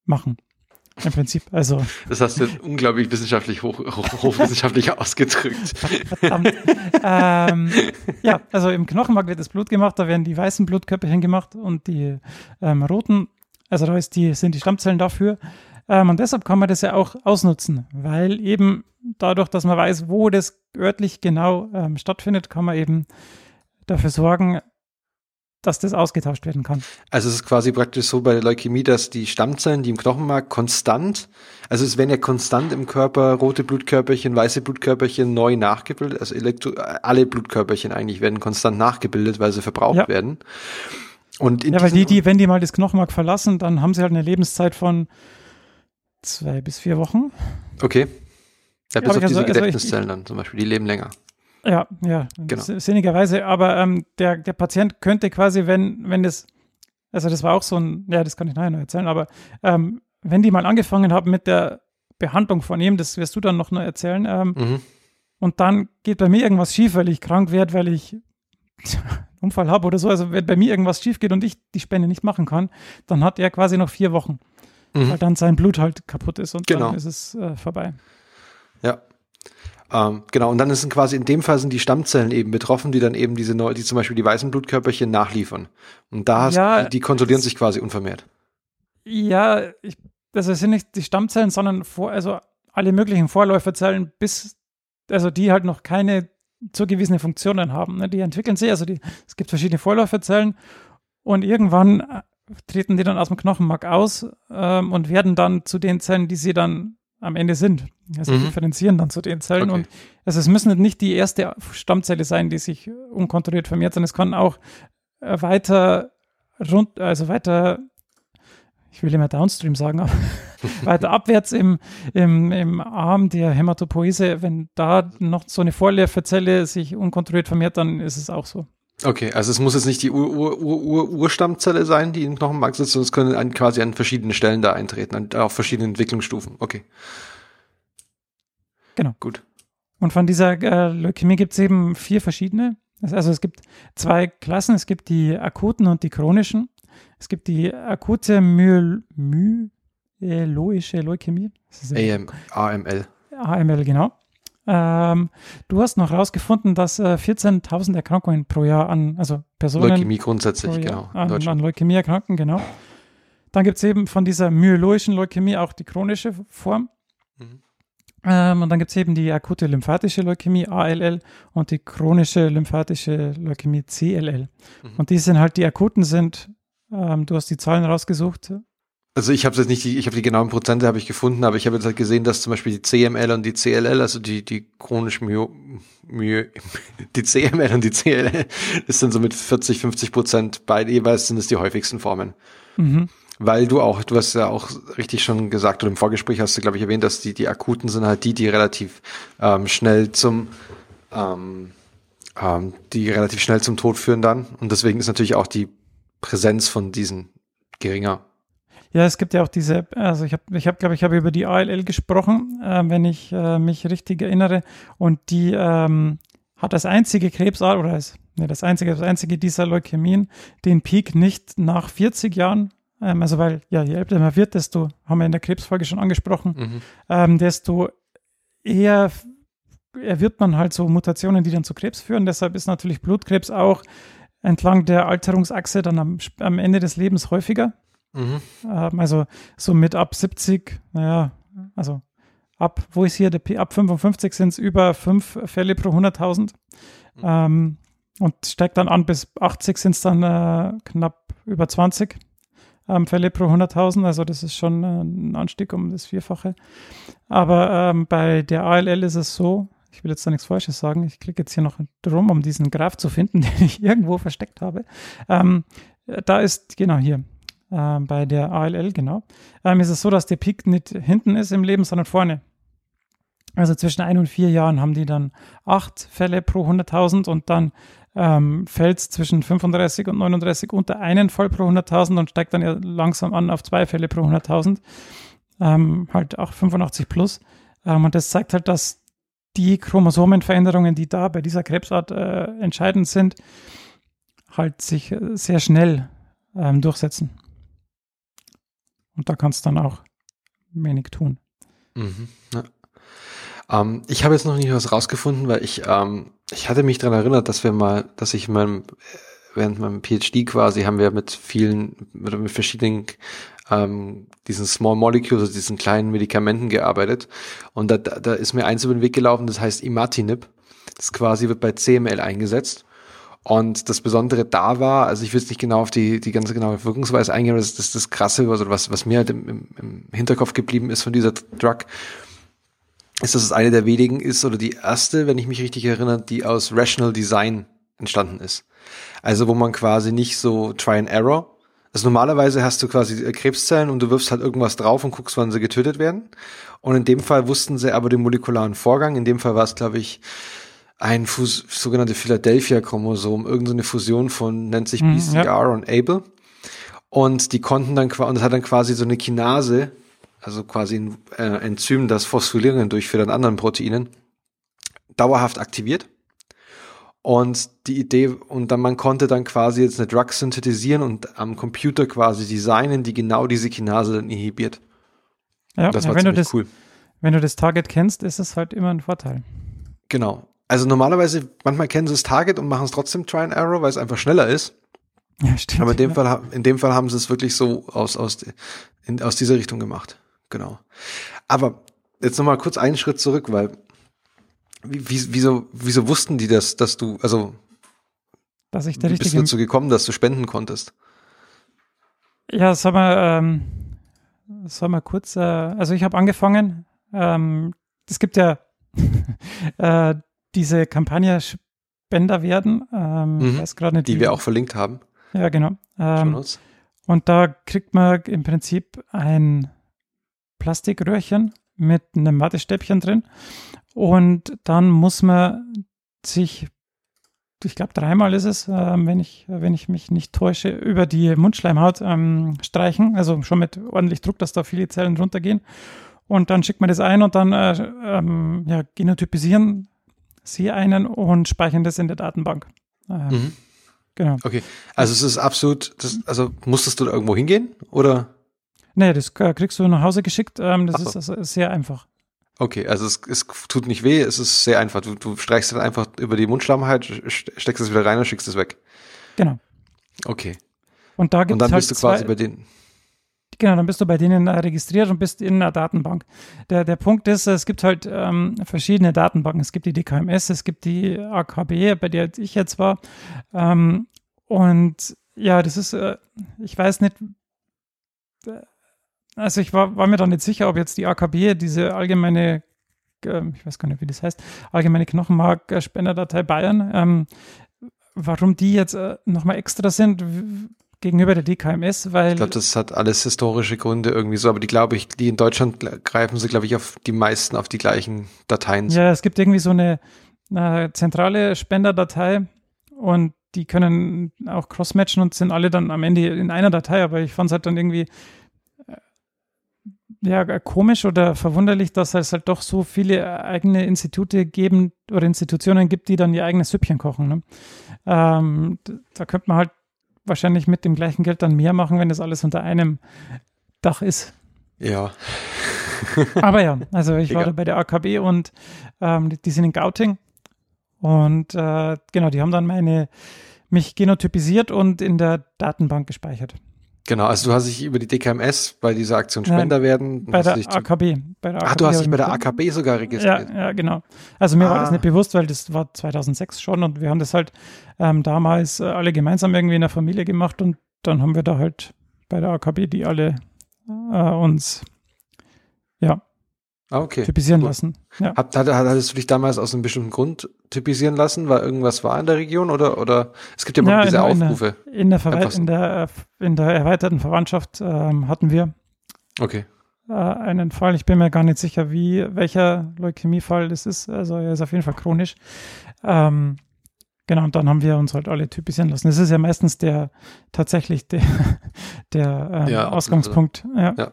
machen. Im Prinzip, also Das hast du unglaublich wissenschaftlich hoch, hoch, hochwissenschaftlich ausgedrückt. verdammt. ähm, ja, also im Knochenmark wird das Blut gemacht, da werden die weißen Blutkörperchen gemacht und die ähm, roten, also da ist die, sind die Stammzellen dafür. Ähm, und deshalb kann man das ja auch ausnutzen, weil eben dadurch, dass man weiß, wo das örtlich genau ähm, stattfindet, kann man eben dafür sorgen, dass das ausgetauscht werden kann. Also es ist quasi praktisch so bei der Leukämie, dass die Stammzellen, die im Knochenmark konstant, also es werden ja konstant im Körper rote Blutkörperchen, weiße Blutkörperchen neu nachgebildet, also Elektro, alle Blutkörperchen eigentlich werden konstant nachgebildet, weil sie verbraucht Ja. werden. Und Ja, weil die, die, wenn die mal das Knochenmark verlassen, dann haben sie halt eine Lebenszeit von zwei bis vier Wochen. okay. Ja, bis auf also- diese also ich- Gedächtniszellen dann zum Beispiel, die leben länger. Ja, ja, Genau. sin- sinnigerweise. Aber ähm, der, der Patient könnte quasi, wenn, wenn das, also das war auch so ein, ja, das kann ich nachher noch erzählen, aber ähm, wenn die mal angefangen haben mit der Behandlung von ihm, das wirst du dann noch nur erzählen, ähm, Mhm. und dann geht bei mir irgendwas schief, weil ich krank werde, weil ich einen Unfall habe oder so, also wenn bei mir irgendwas schief geht und ich die Spende nicht machen kann, dann hat er quasi noch vier Wochen, Mhm. weil dann sein Blut halt kaputt ist und Genau. dann ist es äh, vorbei. Ja. Ähm, genau, und dann sind quasi in dem Fall sind die Stammzellen eben betroffen, die dann eben diese neu, die zum Beispiel die weißen Blutkörperchen nachliefern. Und da hast, Ja, die, die kontrollieren sich quasi unvermehrt. Ja, ich, also es sind nicht die Stammzellen, sondern vor, also alle möglichen Vorläuferzellen, bis, also die halt noch keine zugewiesene Funktionen haben. Ne? Die entwickeln sich, also die, es gibt verschiedene Vorläuferzellen und irgendwann treten die dann aus dem Knochenmark aus ähm, und werden dann zu den Zellen, die sie dann am Ende sind. Also Mhm. differenzieren dann zu den Zellen Okay. und also es müssen nicht die erste Stammzelle sein, die sich unkontrolliert vermehrt, sondern es kann auch äh, weiter rund, also weiter, ich will immer Downstream sagen, aber weiter abwärts im, im, im Arm der Hämatopoese, wenn da noch so eine Vorläuferzelle sich unkontrolliert vermehrt, dann ist es auch so. Okay, also es muss jetzt nicht die Ur -Ur sein, die im Knochenmark sitzt, sondern es können an, quasi an verschiedenen Stellen da eintreten, an, auf verschiedenen Entwicklungsstufen. Okay. Genau. Gut. Und von dieser äh, Leukämie gibt es eben vier verschiedene. Also es gibt zwei Klassen, es gibt die akuten und die chronischen. Es gibt die akute Myel myeloische Leukämie. AM, AML. AML, genau. Ähm, du hast noch rausgefunden, dass äh, 14.000 Erkrankungen pro Jahr an, also Personen Leukämie grundsätzlich, genau. an, an Leukämie erkranken, genau. Dann gibt es eben von dieser myeloischen Leukämie auch die chronische Form. Mhm. Ähm, und dann gibt es eben die akute lymphatische Leukämie, ALL, und die chronische lymphatische Leukämie, CLL. Mhm. Und die sind halt, die akuten sind, ähm, du hast die Zahlen rausgesucht, Also ich habe jetzt nicht, die, ich habe die genauen Prozente habe ich gefunden, aber ich habe jetzt halt gesehen, dass zum Beispiel die CML und die CLL, also die die chronisch Myo, Myo, die CML und die CLL, das sind so mit 40, 50 Prozent beide jeweils sind es die häufigsten Formen. Mhm. Weil du auch, du hast ja auch richtig schon gesagt, oder im Vorgespräch hast du, glaube ich, erwähnt, dass die, die akuten sind halt die, die relativ ähm, schnell zum ähm, ähm, die relativ schnell zum Tod führen dann. Und deswegen ist natürlich auch die Präsenz von diesen geringer. Ja, es gibt ja auch diese, also ich habe, ich hab, glaube ich, habe über die ALL gesprochen, äh, wenn ich äh, mich richtig erinnere. Und die ähm, hat als einzige Krebsart oder als, ne, das einzige, das einzige dieser Leukämien den Peak nicht nach 40 Jahren. Ähm, also weil, ja, je älter man wird, desto, haben wir in der Krebsfolge schon angesprochen, Mhm. ähm, desto eher erwirbt man halt so Mutationen, die dann zu Krebs führen. Deshalb ist natürlich Blutkrebs auch entlang der Alterungsachse dann am, am Ende des Lebens häufiger. Mhm. Ähm, also so mit ab 70, naja, also ab, wo ist hier der P, ab 55 sind es über fünf Fälle pro 100.000. Ähm, und steigt dann an bis 80 sind es dann äh, knapp über 20 ähm, Fälle pro 100.000. Also das ist schon äh, ein Anstieg um das Vierfache. Aber ähm, bei der ALL ist es so, ich will jetzt da nichts Falsches sagen, ich klicke jetzt hier noch drum, um diesen Graph zu finden, den ich irgendwo versteckt habe. Ähm, da ist, genau hier, ähm, bei der ALL, genau, ähm, ist es so, dass der Peak nicht hinten ist im Leben, sondern vorne. Also zwischen ein und vier Jahren haben die dann acht Fälle pro 100.000 und dann ähm, fällt es zwischen 35 und 39 unter einen Fall pro 100.000 und steigt dann ja langsam an auf zwei Fälle pro 100.000. Ähm, halt auch 85 plus. Ähm, und das zeigt halt, dass die Chromosomenveränderungen, die da bei dieser Krebsart äh, entscheidend sind, halt sich äh, sehr schnell ähm, durchsetzen. Und da kannst du dann auch wenig tun. Mhm. Ja. Ähm, ich habe jetzt noch nicht was rausgefunden, weil ich, ähm, ich hatte mich daran erinnert, dass wir mal, dass ich in meinem, während meinem PhD quasi haben wir mit vielen, mit, mit verschiedenen ähm, diesen Small Molecules, also diesen kleinen Medikamenten gearbeitet. Und da, da, da ist mir eins über den Weg gelaufen, das heißt Imatinib. Das quasi wird bei CML eingesetzt. Und das Besondere da war, also ich will jetzt nicht genau auf die, die ganze genaue Wirkungsweise eingehen, aber das ist das Krasse, also was, was mir halt im, im, Hinterkopf geblieben ist von dieser Drug, ist, dass es eine der wenigen ist oder die erste, wenn ich mich richtig erinnere, die aus Rational Design entstanden ist. Also wo man quasi nicht so Try and Error. Also normalerweise hast du quasi Krebszellen und du wirfst halt irgendwas drauf und guckst, wann sie getötet werden. Und in dem Fall wussten sie aber den molekularen Vorgang. In dem Fall war es, glaube ich, ein Fus sogenannte Philadelphia-Chromosom, irgendeine Fusion von, nennt sich Mhm, BCR ja. und Able. Und die konnten dann quasi, und das hat dann quasi so eine Kinase, also quasi ein äh, Enzym, das Phosphorylierungen durchführt an anderen Proteinen, dauerhaft aktiviert. Und die Idee, und dann man konnte dann quasi jetzt eine Drug synthetisieren und am Computer quasi designen, die genau diese Kinase dann inhibiert. Ja, das ja war wenn, du ziemlich das, cool. wenn du das Target kennst, ist es halt immer ein Vorteil. Genau. Also normalerweise, manchmal kennen sie das Target und machen es trotzdem Try and Error, weil es einfach schneller ist. Ja, stimmt. Aber in dem ja. Fall, in dem Fall haben sie es wirklich so aus, aus, in, aus dieser Richtung gemacht. Genau. Aber jetzt nochmal kurz einen Schritt zurück, weil wie, wie, wieso, wieso wussten die das, dass du, also Dass ich der wie bist du dazu gekommen, dass du spenden konntest? Ja, sag mal, ähm, sag mal kurz, äh, also ich habe angefangen, ähm, es gibt ja äh, diese Kampagne Spender werden, ähm, Mhm. ich weiß gerade nicht, Die wie- wir auch verlinkt haben. Ja, genau. Ähm, und da kriegt man im Prinzip ein Plastikröhrchen mit einem Wattestäbchen drin und dann muss man sich, ich glaube dreimal ist es, ähm, wenn, ich, wenn ich mich nicht täusche, über die Mundschleimhaut ähm, streichen, also schon mit ordentlich Druck, dass da viele Zellen runtergehen. Und dann schickt man das ein und dann äh, ähm, ja, genotypisieren sie einen und speichern das in der Datenbank. Ähm, Mhm. Genau. Okay. Also es ist absolut, das, also musstest du da irgendwo hingehen? Oder? Nee, das äh, kriegst du nach Hause geschickt. Ähm, das so. ist also sehr einfach. Okay, also es, es tut nicht weh, es ist sehr einfach. Du, du streichst dann einfach über die Mundschlammheit, steckst es wieder rein und schickst es weg. Genau. Okay. Und da gibt Und dann halt bist du quasi zwei, bei denen. Genau, dann bist du bei denen äh, registriert und bist in einer Datenbank. Der, der Punkt ist, es gibt halt ähm, verschiedene Datenbanken. Es gibt die DKMS, es gibt die AKB, bei der ich jetzt war. Ähm, und ja, das ist, äh, ich weiß nicht, äh, also ich war, war mir da nicht sicher, ob jetzt die AKB diese allgemeine, äh, ich weiß gar nicht, wie das heißt, allgemeine Knochenmarkspenderdatei Bayern, ähm, warum die jetzt äh, nochmal extra sind gegenüber der DKMS, weil Ich glaube, das hat alles historische Gründe irgendwie so, aber die glaube ich, die in Deutschland greifen sie, glaube ich, auf die meisten auf die gleichen Dateien. zu. Ja, es gibt irgendwie so eine, äh, zentrale Spenderdatei und die können auch crossmatchen und sind alle dann am Ende in einer Datei, aber ich fand es halt dann irgendwie äh, ja, komisch oder verwunderlich, dass es halt doch so viele eigene Institute geben oder Institutionen gibt, die dann ihr eigenes Süppchen kochen. Ne? Ähm, da könnte man halt wahrscheinlich mit dem gleichen Geld dann mehr machen, wenn das alles unter einem Dach ist. Ja. Aber ja, also ich war Egal. da bei der AKB und ähm, die, die sind in Gauting. Und äh, genau, die haben dann meine, mich genotypisiert und in der Datenbank gespeichert. Genau, also du hast dich über die DKMS bei dieser Aktion Nein, Spender werden. Bei der AKB. Bei der Ah, du hast dich bei der AKB sogar Ja, registriert. ja, genau. Also mir war das Ah. nicht bewusst, weil das war 2006 schon und wir haben das halt ähm, damals äh, alle gemeinsam irgendwie in der Familie gemacht und dann haben wir da halt bei der AKB die alle äh, uns ja, Ah, okay. typisieren Cool. lassen. Ja. Hat, hat, hattest du dich damals aus einem bestimmten Grund typisieren lassen, weil irgendwas war in der Region oder, oder es gibt ja immer Ja, diese in- in der- Aufrufe. In der, Einfach so. in, der, in der erweiterten Verwandtschaft ähm, hatten wir Okay. äh, einen Fall. Ich bin mir gar nicht sicher, wie welcher Leukämiefall das ist. Also er ist auf jeden Fall chronisch. Ähm, genau, und dann haben wir uns halt alle typisieren lassen. Das ist ja meistens der tatsächlich der, der ähm, Ja. Ausgangspunkt. Ja. Ja.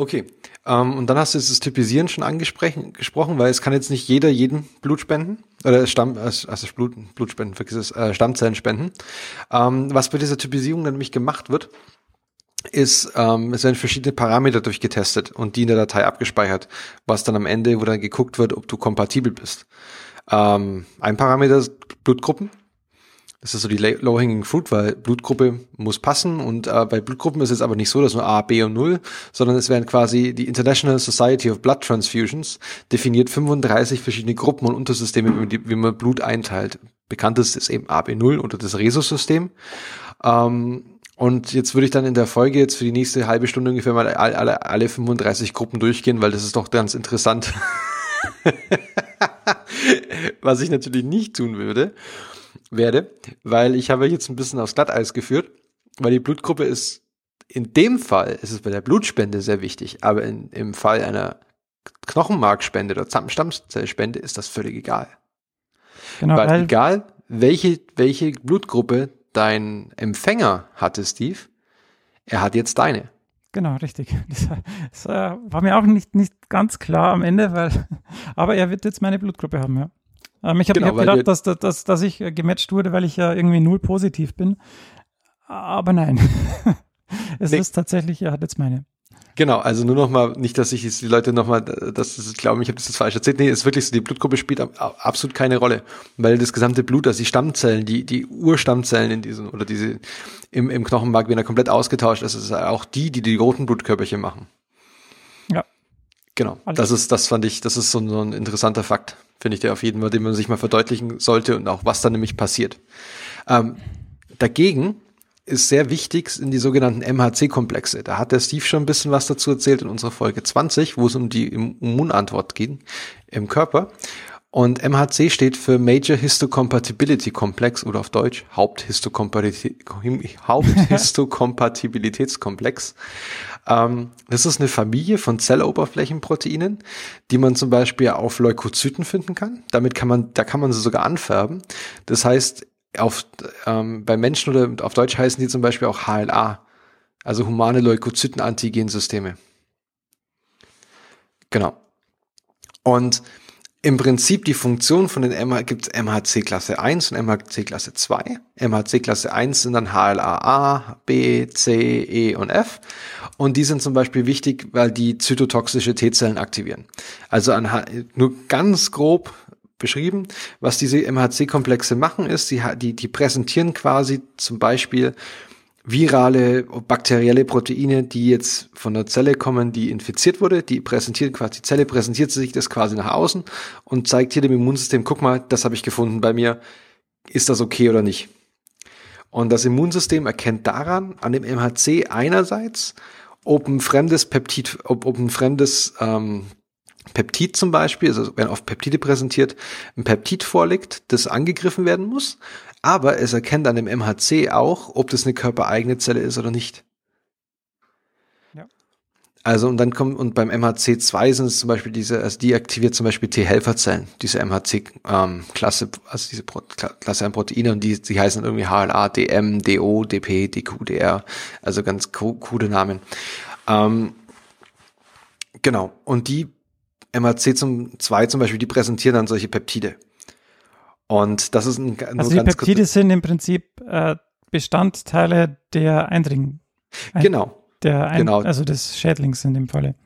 Okay. Ähm, und dann hast du jetzt das Typisieren schon angesprochen, gesprochen, weil es kann jetzt nicht jeder jeden Blut spenden. Oder Stamm, also also Blut, Blutspenden, vergiss es, äh, Stammzellen spenden. Ähm, was bei dieser Typisierung dann nämlich gemacht wird, ist, ähm, es werden verschiedene Parameter durchgetestet und die in der Datei abgespeichert, was dann am Ende, wo dann geguckt wird, ob du kompatibel bist. Ähm, ein Parameter ist Blutgruppen. Das ist so die low-hanging fruit, weil Blutgruppe muss passen und äh, bei Blutgruppen ist es aber nicht so, dass nur A, B und 0, sondern es werden quasi die International Society of Blood Transfusions definiert 35 verschiedene Gruppen und Untersysteme, wie man, die, wie man Blut einteilt. Bekanntest ist eben AB0 oder das Rhesus-System. Ähm, und jetzt würde ich dann in der Folge jetzt für die nächste halbe Stunde ungefähr mal alle, alle, alle 35 Gruppen durchgehen, weil das ist doch ganz interessant. Was ich natürlich nicht tun würde, werde, weil ich habe jetzt ein bisschen aufs Glatteis geführt, weil die Blutgruppe ist in dem Fall ist es bei der Blutspende sehr wichtig, aber in, im Fall einer Knochenmarkspende oder Stamm- Stammzellspende ist das völlig egal. Genau, weil, weil, egal, welche, welche Blutgruppe dein Empfänger hatte, Steve, er hat jetzt deine. genau, richtig. Das, das äh, war mir auch nicht, nicht ganz klar am Ende, weil, aber er wird jetzt meine Blutgruppe haben, ja. Ähm, ich habe Genau, hab gedacht, dass, dass, dass, ich äh, gematcht wurde, weil ich ja irgendwie null positiv bin. Aber nein. es Nee. ist tatsächlich, er hat jetzt meine. Genau, also nur noch mal, nicht, dass ich jetzt die Leute noch mal, dass sie glauben, ich habe das jetzt falsch erzählt. Nee, ist wirklich so, die Blutgruppe spielt ab- ab- absolut keine Rolle, weil das gesamte Blut, also die Stammzellen, die, die Urstammzellen in diesen, oder diese im, im Knochenmark werden ja komplett ausgetauscht. Das ist auch die, die die roten Blutkörperchen machen. Genau, Alles. das ist, das fand ich, das ist so ein, so ein interessanter Fakt, finde ich, der auf jeden Fall, den man sich mal verdeutlichen sollte und auch was da nämlich passiert. Ähm, dagegen ist sehr wichtig in die sogenannten MHC-Komplexe. Da hat der Steve schon ein bisschen was dazu erzählt in unserer Folge 20, wo es um die Immunantwort ging im Körper. Und MHC steht für Major Histocompatibility Complex oder auf Deutsch Haupthistocompati- Haupthistokompatibilitätskomplex. Ähm, das ist eine Familie von Zelloberflächenproteinen, die man zum Beispiel auf Leukozyten finden kann. Damit kann man, da kann man sie sogar anfärben. Das heißt, auf, ähm, bei Menschen oder auf Deutsch heißen die zum Beispiel auch HLA, also humane Leukozyten-Antigensysteme. Genau. Und im Prinzip die Funktion von den MH, gibt es MHC Klasse 1 und MHC Klasse 2. MHC Klasse 1 sind dann HLA-A, B, C, E und F. Und die sind zum Beispiel wichtig, weil die zytotoxische T-Zellen aktivieren. Also an, nur ganz grob beschrieben, was diese MHC-Komplexe machen, ist, die, die, die präsentieren quasi zum Beispiel virale, bakterielle Proteine, die jetzt von der Zelle kommen, die infiziert wurde, die präsentiert quasi, die Zelle präsentiert sich das quasi nach außen und zeigt hier dem Immunsystem, guck mal, das habe ich gefunden bei mir, ist das okay oder nicht? Und das Immunsystem erkennt daran, an dem MHC einerseits, ob ein fremdes Peptid, ob, ob ein fremdes ähm, Peptid zum Beispiel, also werden oft Peptide präsentiert, ein Peptid vorliegt, das angegriffen werden muss, aber es erkennt an dem MHC auch, ob das eine körpereigene Zelle ist oder nicht. Ja. Also und dann kommt und beim MHC2 sind es zum Beispiel diese, also die aktiviert zum Beispiel T-Helferzellen, diese MHC-Klasse, ähm, also diese Pro Klasse an Proteine und die, die heißen irgendwie HLA, DM, DO, DP, DQ, DR, also ganz coole Namen. Ähm, genau. Und die MHC zum 2 zum Beispiel, die präsentieren dann solche Peptide. Und das ist ein, also die Peptide sind im Prinzip äh, Bestandteile der Eindring. Ein, genau. Der Ein genau. Also des Schädlings in dem Falle.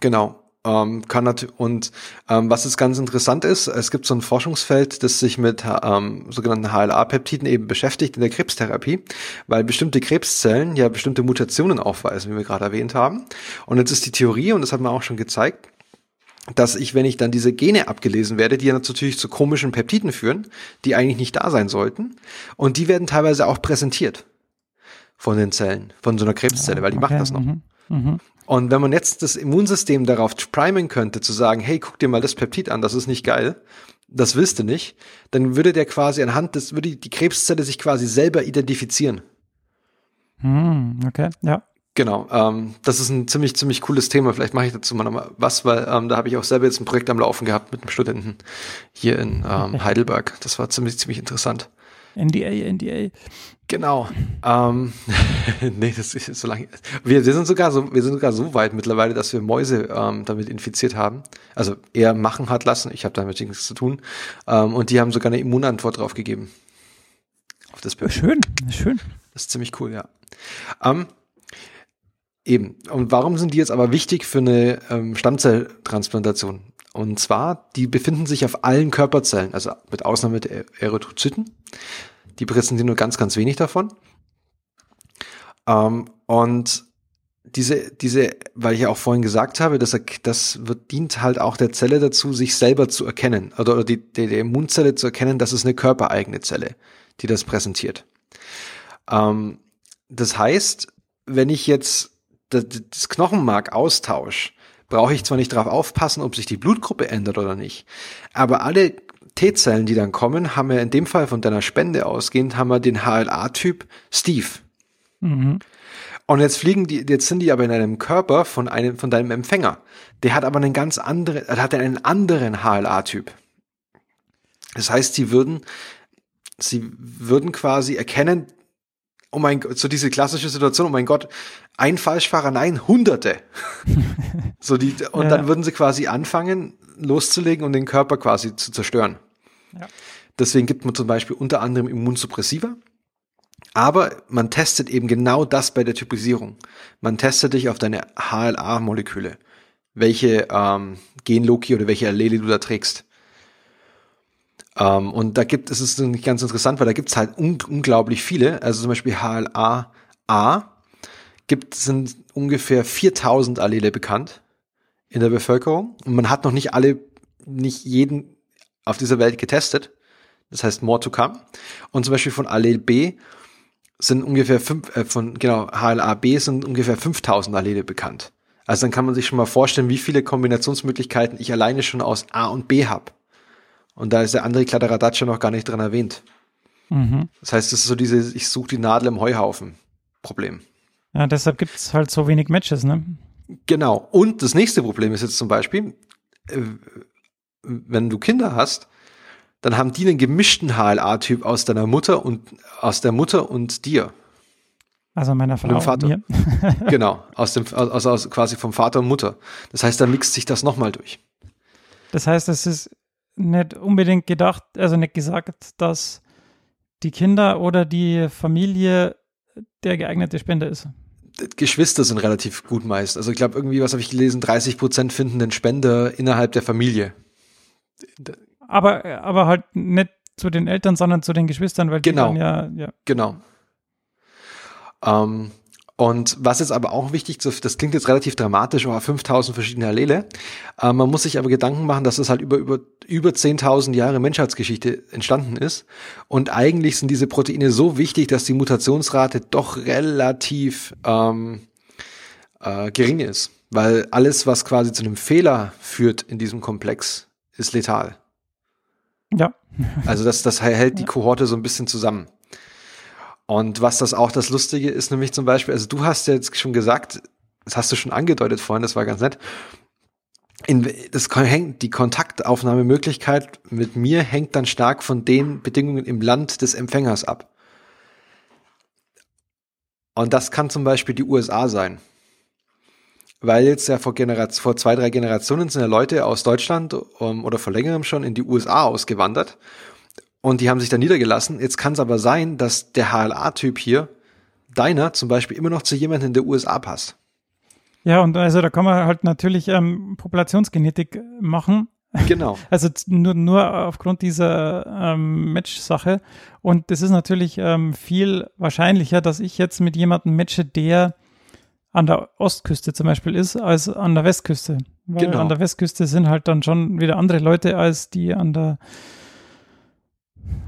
Genau. Ähm, kann und ähm, was ist ganz interessant ist, es gibt so ein Forschungsfeld, das sich mit ähm, sogenannten HLA-Peptiden eben beschäftigt in der Krebstherapie, weil bestimmte Krebszellen ja bestimmte Mutationen aufweisen, wie wir gerade erwähnt haben. Und jetzt ist die Theorie, und das hat man auch schon gezeigt, dass ich, wenn ich dann diese Gene abgelesen werde, die ja natürlich zu komischen Peptiden führen, die eigentlich nicht da sein sollten, und die werden teilweise auch präsentiert von den Zellen, von so einer Krebszelle, weil die okay. macht das noch. Mhm. Mhm. Und wenn man jetzt das Immunsystem darauf primen könnte, zu sagen, hey, guck dir mal das Peptid an, das ist nicht geil, das willst du nicht, dann würde der quasi anhand des, würde die Krebszelle sich quasi selber identifizieren. Mhm, okay, ja. Genau, ähm, das ist ein ziemlich, ziemlich cooles Thema. Vielleicht mache ich dazu mal nochmal was, weil ähm, da habe ich auch selber jetzt ein Projekt am Laufen gehabt mit einem Studenten hier in ähm, Heidelberg. Das war ziemlich, ziemlich interessant. NDA, NDA. Genau. Ähm, nee, das ist so lange. Wir, wir sind sogar so, wir sind sogar so weit mittlerweile, dass wir Mäuse ähm, damit infiziert haben. Also er machen hat lassen. Ich habe damit nichts zu tun. Ähm, und die haben sogar eine Immunantwort drauf gegeben. Auf das Bild. Schön, schön. Das ist ziemlich cool, ja. Ähm, Eben. Und warum sind die jetzt aber wichtig für eine ähm, Stammzelltransplantation? Und zwar, die befinden sich auf allen Körperzellen, also mit Ausnahme der Erythrozyten. Die präsentieren nur ganz, ganz wenig davon. Ähm, und diese, diese, weil ich ja auch vorhin gesagt habe, dass er, das wird, dient halt auch der Zelle dazu, sich selber zu erkennen, oder, oder die, die, der Immunzelle zu erkennen, das ist eine körpereigene Zelle, die das präsentiert. Ähm, das heißt, wenn ich jetzt das Knochenmark austausche, brauche ich zwar nicht darauf aufpassen, ob sich die Blutgruppe ändert oder nicht, aber alle T-Zellen, die dann kommen, haben wir in dem Fall von deiner Spende ausgehend, haben wir den HLA-Typ Steve. Mhm. Und jetzt fliegen die, jetzt sind die aber in einem Körper von einem, von deinem Empfänger. Der hat aber einen ganz anderen, er hat einen anderen HLA-Typ. Das heißt, sie würden, sie würden quasi erkennen, oh mein Gott, so diese klassische Situation, oh mein Gott, ein Falschfahrer, nein, Hunderte. so die, und ja. dann würden sie quasi anfangen, loszulegen und den Körper quasi zu zerstören. Ja. Deswegen gibt man zum Beispiel unter anderem Immunsuppressiva. Aber man testet eben genau das bei der Typisierung. Man testet dich auf deine HLA-Moleküle. Welche ähm, Genloki oder welche Allele du da trägst. Ähm, und da gibt es ist ganz interessant, weil da gibt es halt un unglaublich viele. Also zum Beispiel HLA-A gibt sind ungefähr 4000 Allele bekannt in der Bevölkerung. Und man hat noch nicht alle, nicht jeden auf dieser Welt getestet. Das heißt more to come. Und zum Beispiel von Allele B sind ungefähr fünf, äh, von, genau, HLA-B sind ungefähr 5000 Allele bekannt. Also dann kann man sich schon mal vorstellen, wie viele Kombinationsmöglichkeiten ich alleine schon aus A und B habe. Und da ist der andere Kladderadatsch noch gar nicht dran erwähnt. Mhm. Das heißt, das ist so diese, ich suche die Nadel im Heuhaufen Problem. Ja, deshalb gibt es halt so wenig Matches, ne? Genau. Und das nächste Problem ist jetzt zum Beispiel, äh, wenn du Kinder hast, dann haben die einen gemischten HLA-Typ aus deiner Mutter und aus der Mutter und dir. Also meiner Frau. Und Vater. Und genau, aus dem, also aus, quasi vom Vater und Mutter. Das heißt, da mixt sich das nochmal durch. Das heißt, es ist nicht unbedingt gedacht, also nicht gesagt, dass die Kinder oder die Familie der geeignete Spender ist. Geschwister sind relativ gut meist. Also ich glaube irgendwie, was habe ich gelesen, 30 Prozent finden den Spender innerhalb der Familie. Aber, aber halt nicht zu den Eltern, sondern zu den Geschwistern, weil Genau. die dann ja, ja. Genau. Ähm, und was jetzt aber auch wichtig, das klingt jetzt relativ dramatisch, oh, 5000 verschiedene Allele. Äh, man muss sich aber Gedanken machen, dass das halt über, über, über 10.000 Jahre Menschheitsgeschichte entstanden ist. Und eigentlich sind diese Proteine so wichtig, dass die Mutationsrate doch relativ ähm, äh, gering ist. Weil alles, was quasi zu einem Fehler führt in diesem Komplex, ist letal. ja. Also das, das hält die. Kohorte so ein bisschen zusammen. Und was das auch das Lustige ist, nämlich zum Beispiel, also du hast ja jetzt schon gesagt, das hast du schon angedeutet vorhin, das war ganz nett. In, das hängt, die Kontaktaufnahmemöglichkeit mit mir hängt dann stark von den Bedingungen im Land des Empfängers ab. Und das kann zum Beispiel die USA sein. Weil jetzt ja vor, Generation, vor zwei, drei Generationen sind ja Leute aus Deutschland um, oder vor längerem schon in die USA ausgewandert und die haben sich da niedergelassen. Jetzt kann es aber sein, dass der HLA-Typ hier, deiner zum Beispiel, immer noch zu jemandem in der USA passt. Ja, und also da kann man halt natürlich ähm, Populationsgenetik machen. Genau. Also nur, nur aufgrund dieser ähm, Match-Sache. Und es ist natürlich ähm, viel wahrscheinlicher, dass ich jetzt mit jemandem matche, der an der Ostküste zum Beispiel ist, als an der Westküste. Weil Genau. an der Westküste sind halt dann schon wieder andere Leute als die an der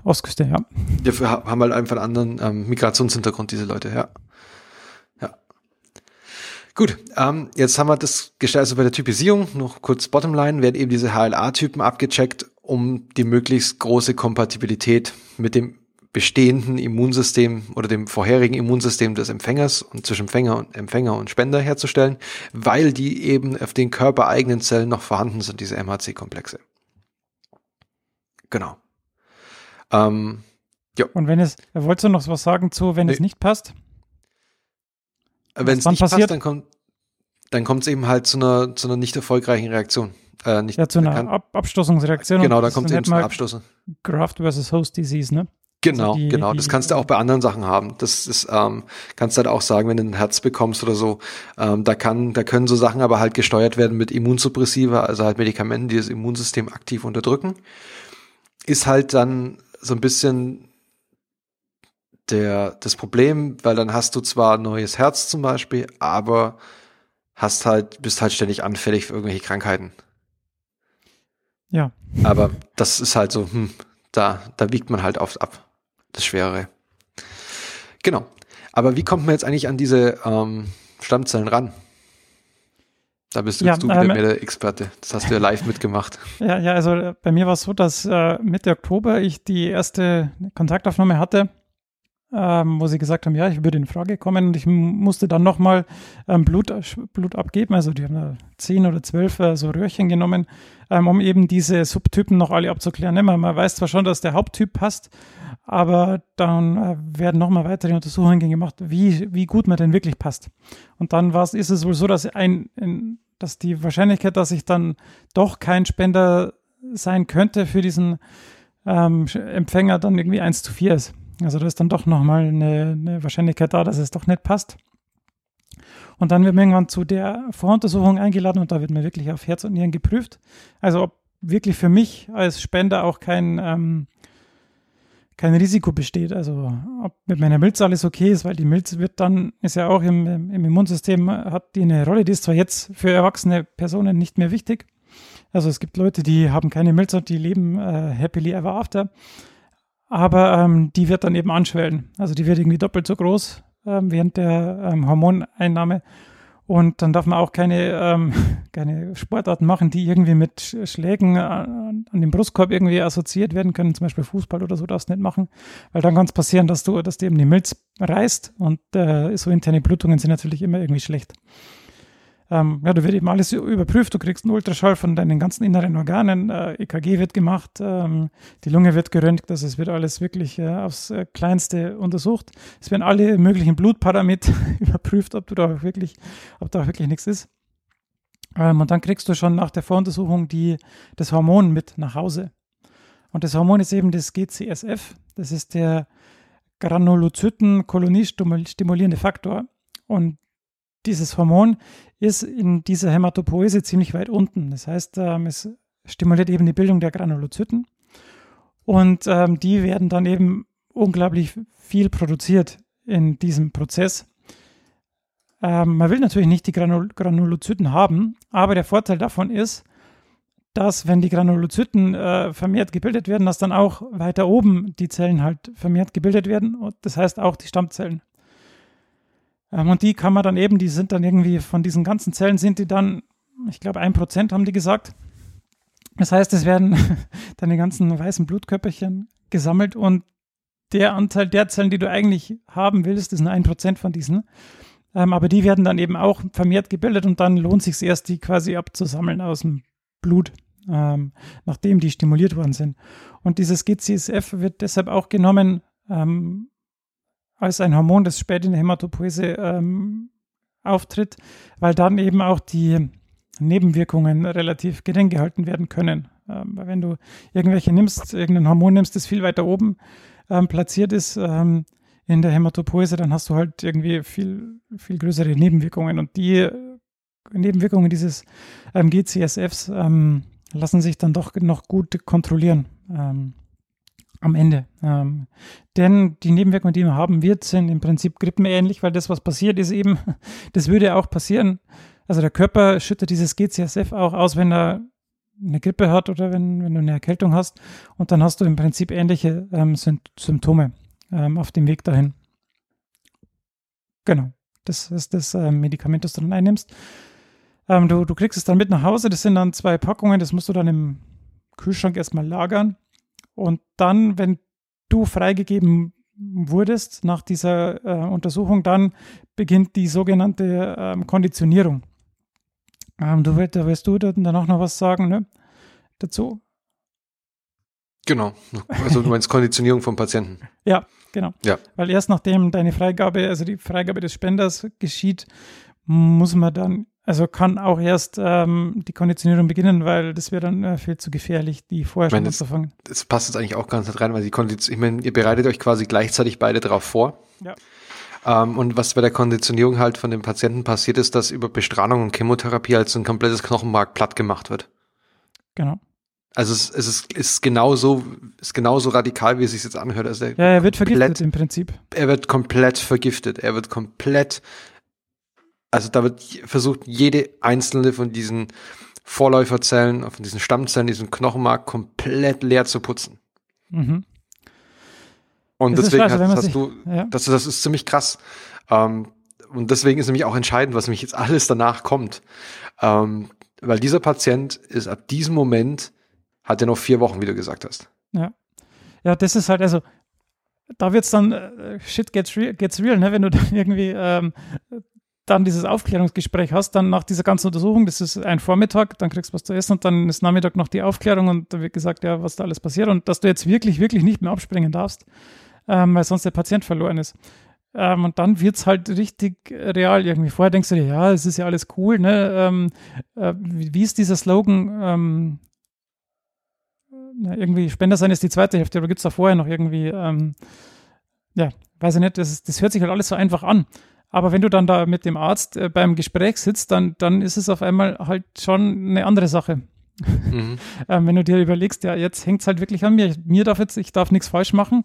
Ostküste, ja. Dafür ha- haben halt einfach einen anderen ähm, Migrationshintergrund, diese Leute, ja. Ja. Gut, ähm, jetzt haben wir das gestellt, also bei der Typisierung, noch kurz Bottomline, werden eben diese HLA-Typen abgecheckt, um die möglichst große Kompatibilität mit dem bestehenden Immunsystem oder dem vorherigen Immunsystem des Empfängers und zwischen Empfänger und Empfänger und Spender herzustellen, weil die eben auf den körpereigenen Zellen noch vorhanden sind, diese MHC-Komplexe. Genau. Ähm, Und wenn es, wolltest du noch was sagen zu, wenn es Nee. nicht passt? Wenn es nicht passiert? passt, dann kommt dann kommt es eben halt zu einer zu einer nicht erfolgreichen Reaktion. Äh, nicht, Ja, zu einer kann, Ab Abstoßungsreaktion. genau, das kommt es eben zum mal Abstoßen. Graft versus Host Disease, ne? Genau, die- genau. Das kannst du auch bei anderen Sachen haben. Das ist, ähm, kannst du halt auch sagen, wenn du ein Herz bekommst oder so. Ähm, da kann, da können so Sachen aber halt gesteuert werden mit Immunsuppressiva, also halt Medikamenten, die das Immunsystem aktiv unterdrücken. Ist halt dann so ein bisschen der, das Problem, weil dann hast du zwar ein neues Herz zum Beispiel, aber hast halt, bist halt ständig anfällig für irgendwelche Krankheiten. Ja. Aber das ist halt so, hm, da, da wiegt man halt oft ab. Das Schwere. Genau. Aber wie kommt man jetzt eigentlich an diese ähm, Stammzellen ran? Da bist du Ja, du wieder ähm, mehr der Experte. Das hast du ja live mitgemacht. Ja, ja, also bei mir war es so, dass äh, Mitte Oktober ich die erste Kontaktaufnahme hatte, ähm, wo sie gesagt haben, ja, ich würde in Frage kommen und ich musste dann nochmal ähm, Blut, Blut abgeben. Also die haben da zehn oder zwölf äh, so Röhrchen genommen, ähm, um eben diese Subtypen noch alle abzuklären. Ne? Man, man weiß zwar schon, dass der Haupttyp passt, aber dann äh, werden nochmal weitere Untersuchungen gemacht, wie, wie gut man denn wirklich passt. Und dann war's, ist es wohl so, dass ein, ein, dass die Wahrscheinlichkeit, dass ich dann doch kein Spender sein könnte für diesen ähm, Empfänger, dann irgendwie 1 zu 4 ist. Also da ist dann doch nochmal eine, eine Wahrscheinlichkeit da, dass es doch nicht passt. Und dann wird man irgendwann zu der Voruntersuchung eingeladen und da wird mir wirklich auf Herz und Nieren geprüft. Also ob wirklich für mich als Spender auch kein, ähm, kein Risiko besteht. Also ob mit meiner Milz alles okay ist, weil die Milz wird dann, ist ja auch im, im Immunsystem, hat die eine Rolle, die ist zwar jetzt für erwachsene Personen nicht mehr wichtig. Also es gibt Leute, die haben keine Milz und die leben äh, happily ever after. Aber ähm, die wird dann eben anschwellen. Also die wird irgendwie doppelt so groß ähm, während der ähm, Hormoneinnahme. Und dann darf man auch keine, ähm, keine Sportarten machen, die irgendwie mit Sch- Schlägen an, an dem Brustkorb irgendwie assoziiert werden können. Zum Beispiel Fußball oder so darfst du nicht machen. Weil dann kann es passieren, dass du, dass dir eben die Milz reißt und äh, so interne Blutungen sind natürlich immer irgendwie schlecht. Ähm, ja, da wird eben alles überprüft. Du kriegst einen Ultraschall von deinen ganzen inneren Organen. Äh, EKG wird gemacht, ähm, die Lunge wird geröntgt. Also es wird alles wirklich äh, aufs äh, Kleinste untersucht. Es werden alle möglichen Blutparameter überprüft, ob du da auch wirklich, ob da auch wirklich nichts ist. Ähm, und dann kriegst du schon nach der Voruntersuchung die, das Hormon mit nach Hause. Und das Hormon ist eben das GCSF. Das ist der Granulozyten-Kolonie-stimulierende Faktor. Und dieses Hormon ist in dieser Hämatopoese ziemlich weit unten. Das heißt, ähm, es stimuliert eben die Bildung der Granulozyten. Und ähm, die werden dann eben unglaublich viel produziert in diesem Prozess. Ähm, man will natürlich nicht die Granul Granulozyten haben, aber der Vorteil davon ist, dass wenn die Granulozyten äh, vermehrt gebildet werden, dass dann auch weiter oben die Zellen halt vermehrt gebildet werden. Und das heißt auch die Stammzellen. Ähm, und die kann man dann eben, die sind dann irgendwie von diesen ganzen Zellen sind die dann, ich glaube, ein Prozent haben die gesagt. Das heißt, es werden deine ganzen weißen Blutkörperchen gesammelt und der Anteil der Zellen, die du eigentlich haben willst, ist nur ein Prozent von diesen. Ähm, aber die werden dann eben auch vermehrt gebildet und dann lohnt sich erst, die quasi abzusammeln aus dem Blut, ähm, nachdem die stimuliert worden sind. Und dieses GCSF wird deshalb auch genommen ähm, als ein Hormon, das später in der Hämatopoese ähm, auftritt, weil dann eben auch die Nebenwirkungen relativ gering gehalten werden können. Ähm, wenn du irgendwelche nimmst, irgendein Hormon nimmst, das viel weiter oben ähm, platziert ist ähm, in der Hämatopoese, dann hast du halt irgendwie viel, viel größere Nebenwirkungen. Und die Nebenwirkungen dieses ähm, GCSFs ähm, lassen sich dann doch noch gut kontrollieren am Ende. Ähm, denn die Nebenwirkungen, die man haben wird, sind im Prinzip grippenähnlich, weil das, was passiert, ist eben, das würde auch passieren. Also der Körper schüttet dieses GCSF auch aus, wenn er eine Grippe hat oder wenn, wenn du eine Erkältung hast. Und dann hast du im Prinzip ähnliche ähm, Symptome ähm, auf dem Weg dahin. Genau. Das ist das ähm, Medikament, das du dann einnimmst. Ähm, du, du kriegst es dann mit nach Hause. Das sind dann zwei Packungen. Das musst du dann im Kühlschrank erstmal lagern. Und dann, wenn du freigegeben wurdest nach dieser äh, Untersuchung, dann beginnt die sogenannte ähm, Konditionierung. Ähm, du, da wirst du dann auch noch was sagen ne? dazu. Genau. Also du meinst Konditionierung vom Patienten. Ja, genau. Ja. Weil erst nachdem deine Freigabe, also die Freigabe des Spenders geschieht, muss man dann, also kann auch erst ähm, die Konditionierung beginnen, weil das wäre dann äh, viel zu gefährlich, die vorher schon das, anzufangen. Das passt jetzt eigentlich auch ganz rein, weil die Kondition, ich meine, ihr bereitet euch quasi gleichzeitig beide darauf vor. Ja. Ähm, und was bei der Konditionierung halt von dem Patienten passiert ist, dass über Bestrahlung und Chemotherapie halt so ein komplettes Knochenmark platt gemacht wird. Genau. Also es, es ist, ist genauso, ist genauso radikal, wie es sich jetzt anhört. Also ja, er wird vergiftet im Prinzip. Er wird komplett vergiftet. Er wird komplett, also da wird versucht, jede einzelne von diesen Vorläuferzellen, von diesen Stammzellen, diesen Knochenmark komplett leer zu putzen. Mhm. Und Das deswegen scheiße, wenn hast, sich- du, ja. das, das ist ziemlich krass. Ähm, und deswegen ist nämlich auch entscheidend, was nämlich jetzt alles danach kommt. Ähm, weil dieser Patient ist ab diesem Moment, hat er noch vier Wochen, wie du gesagt hast. Ja. Ja, das ist halt, also, da wird's dann, äh, shit gets real, gets real, ne? Wenn du dann irgendwie ähm, dann dieses Aufklärungsgespräch hast, dann nach dieser ganzen Untersuchung, das ist ein Vormittag, dann kriegst du was zu essen und dann ist Nachmittag noch die Aufklärung und da wird gesagt, ja, was da alles passiert und dass du jetzt wirklich, wirklich nicht mehr abspringen darfst, ähm, weil sonst der Patient verloren ist. Ähm, und dann wird's halt richtig real irgendwie. Vorher denkst du dir, ja, es ist ja alles cool, ne? Ähm, äh, wie, wie ist dieser Slogan? Ähm, na, irgendwie Spender sein ist die zweite Hälfte, oder gibt es da vorher noch irgendwie, ähm, ja, weiß ich nicht, das, das hört sich halt alles so einfach an. Aber wenn du dann da mit dem Arzt äh, beim Gespräch sitzt, dann, dann ist es auf einmal halt schon eine andere Sache. Mhm. Ähm, wenn du dir überlegst, ja, jetzt hängt es halt wirklich an mir. Ich, mir darf jetzt, ich darf nichts falsch machen.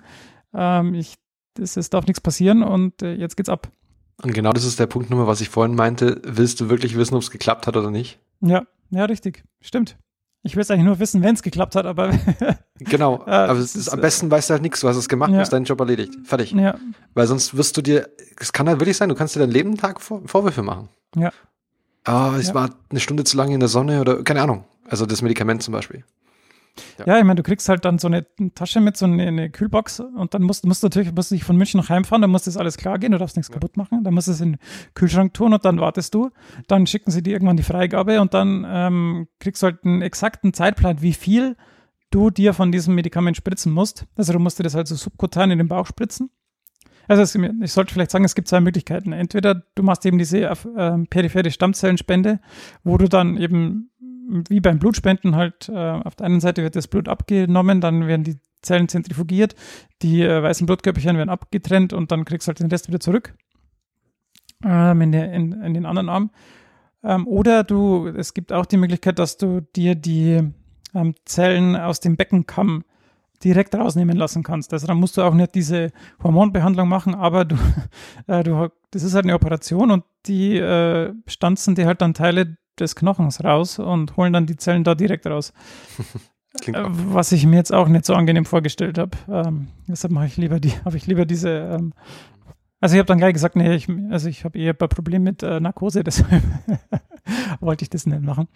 Ähm, ich, das, es darf nichts passieren und äh, jetzt geht's ab. Und genau das ist der Punkt Nummer, was ich vorhin meinte. Willst du wirklich wissen, ob es geklappt hat oder nicht? Ja, ja, richtig. Stimmt. Ich will es eigentlich nur wissen, wenn es geklappt hat, aber Genau. Aber es ist, am äh, besten weißt du halt nichts. Du hast es gemacht, Ja. du hast deinen Job erledigt. Fertig. ja, Weil sonst wirst du dir, es kann halt wirklich sein, du kannst dir deinen Lebentag Vor Vorwürfe machen. Ja. Ah, es Ja. war eine Stunde zu lange in der Sonne oder keine Ahnung. Also das Medikament zum Beispiel. Ja, ich meine, du kriegst halt dann so eine Tasche mit, so eine, eine Kühlbox und dann musst, musst du natürlich musst du dich von München nach Heim fahren, dann muss das alles klar gehen, du darfst nichts kaputt machen, dann musst du es in den Kühlschrank tun und dann wartest du, dann schicken sie dir irgendwann die Freigabe und dann ähm, kriegst du halt einen exakten Zeitplan, wie viel du dir von diesem Medikament spritzen musst. Also du musst dir das halt so subkutan in den Bauch spritzen Also es, ich sollte vielleicht sagen, es gibt zwei Möglichkeiten. Entweder du machst eben diese äh, periphere Stammzellenspende, wo du dann eben wie beim Blutspenden halt äh, auf der einen Seite wird das Blut abgenommen, dann werden die Zellen zentrifugiert, die äh, weißen Blutkörperchen werden abgetrennt und dann kriegst du halt den Rest wieder zurück ähm, in, der, in, in, den anderen Arm. Ähm, oder du, es gibt auch die Möglichkeit, dass du dir die ähm, Zellen aus dem Beckenkamm direkt rausnehmen lassen kannst. Also dann musst du auch nicht diese Hormonbehandlung machen, aber du, äh, du das ist halt eine Operation und die äh, stanzen dir halt dann Teile des Knochens raus und holen dann die Zellen da direkt raus. Äh, was ich mir jetzt auch nicht so angenehm vorgestellt habe. Ähm, deshalb mache ich lieber die, habe ich lieber diese. Ähm, also ich habe dann gleich gesagt, nee, ich, also ich habe eher ein Problem mit äh, Narkose, deshalb wollte ich das nicht machen.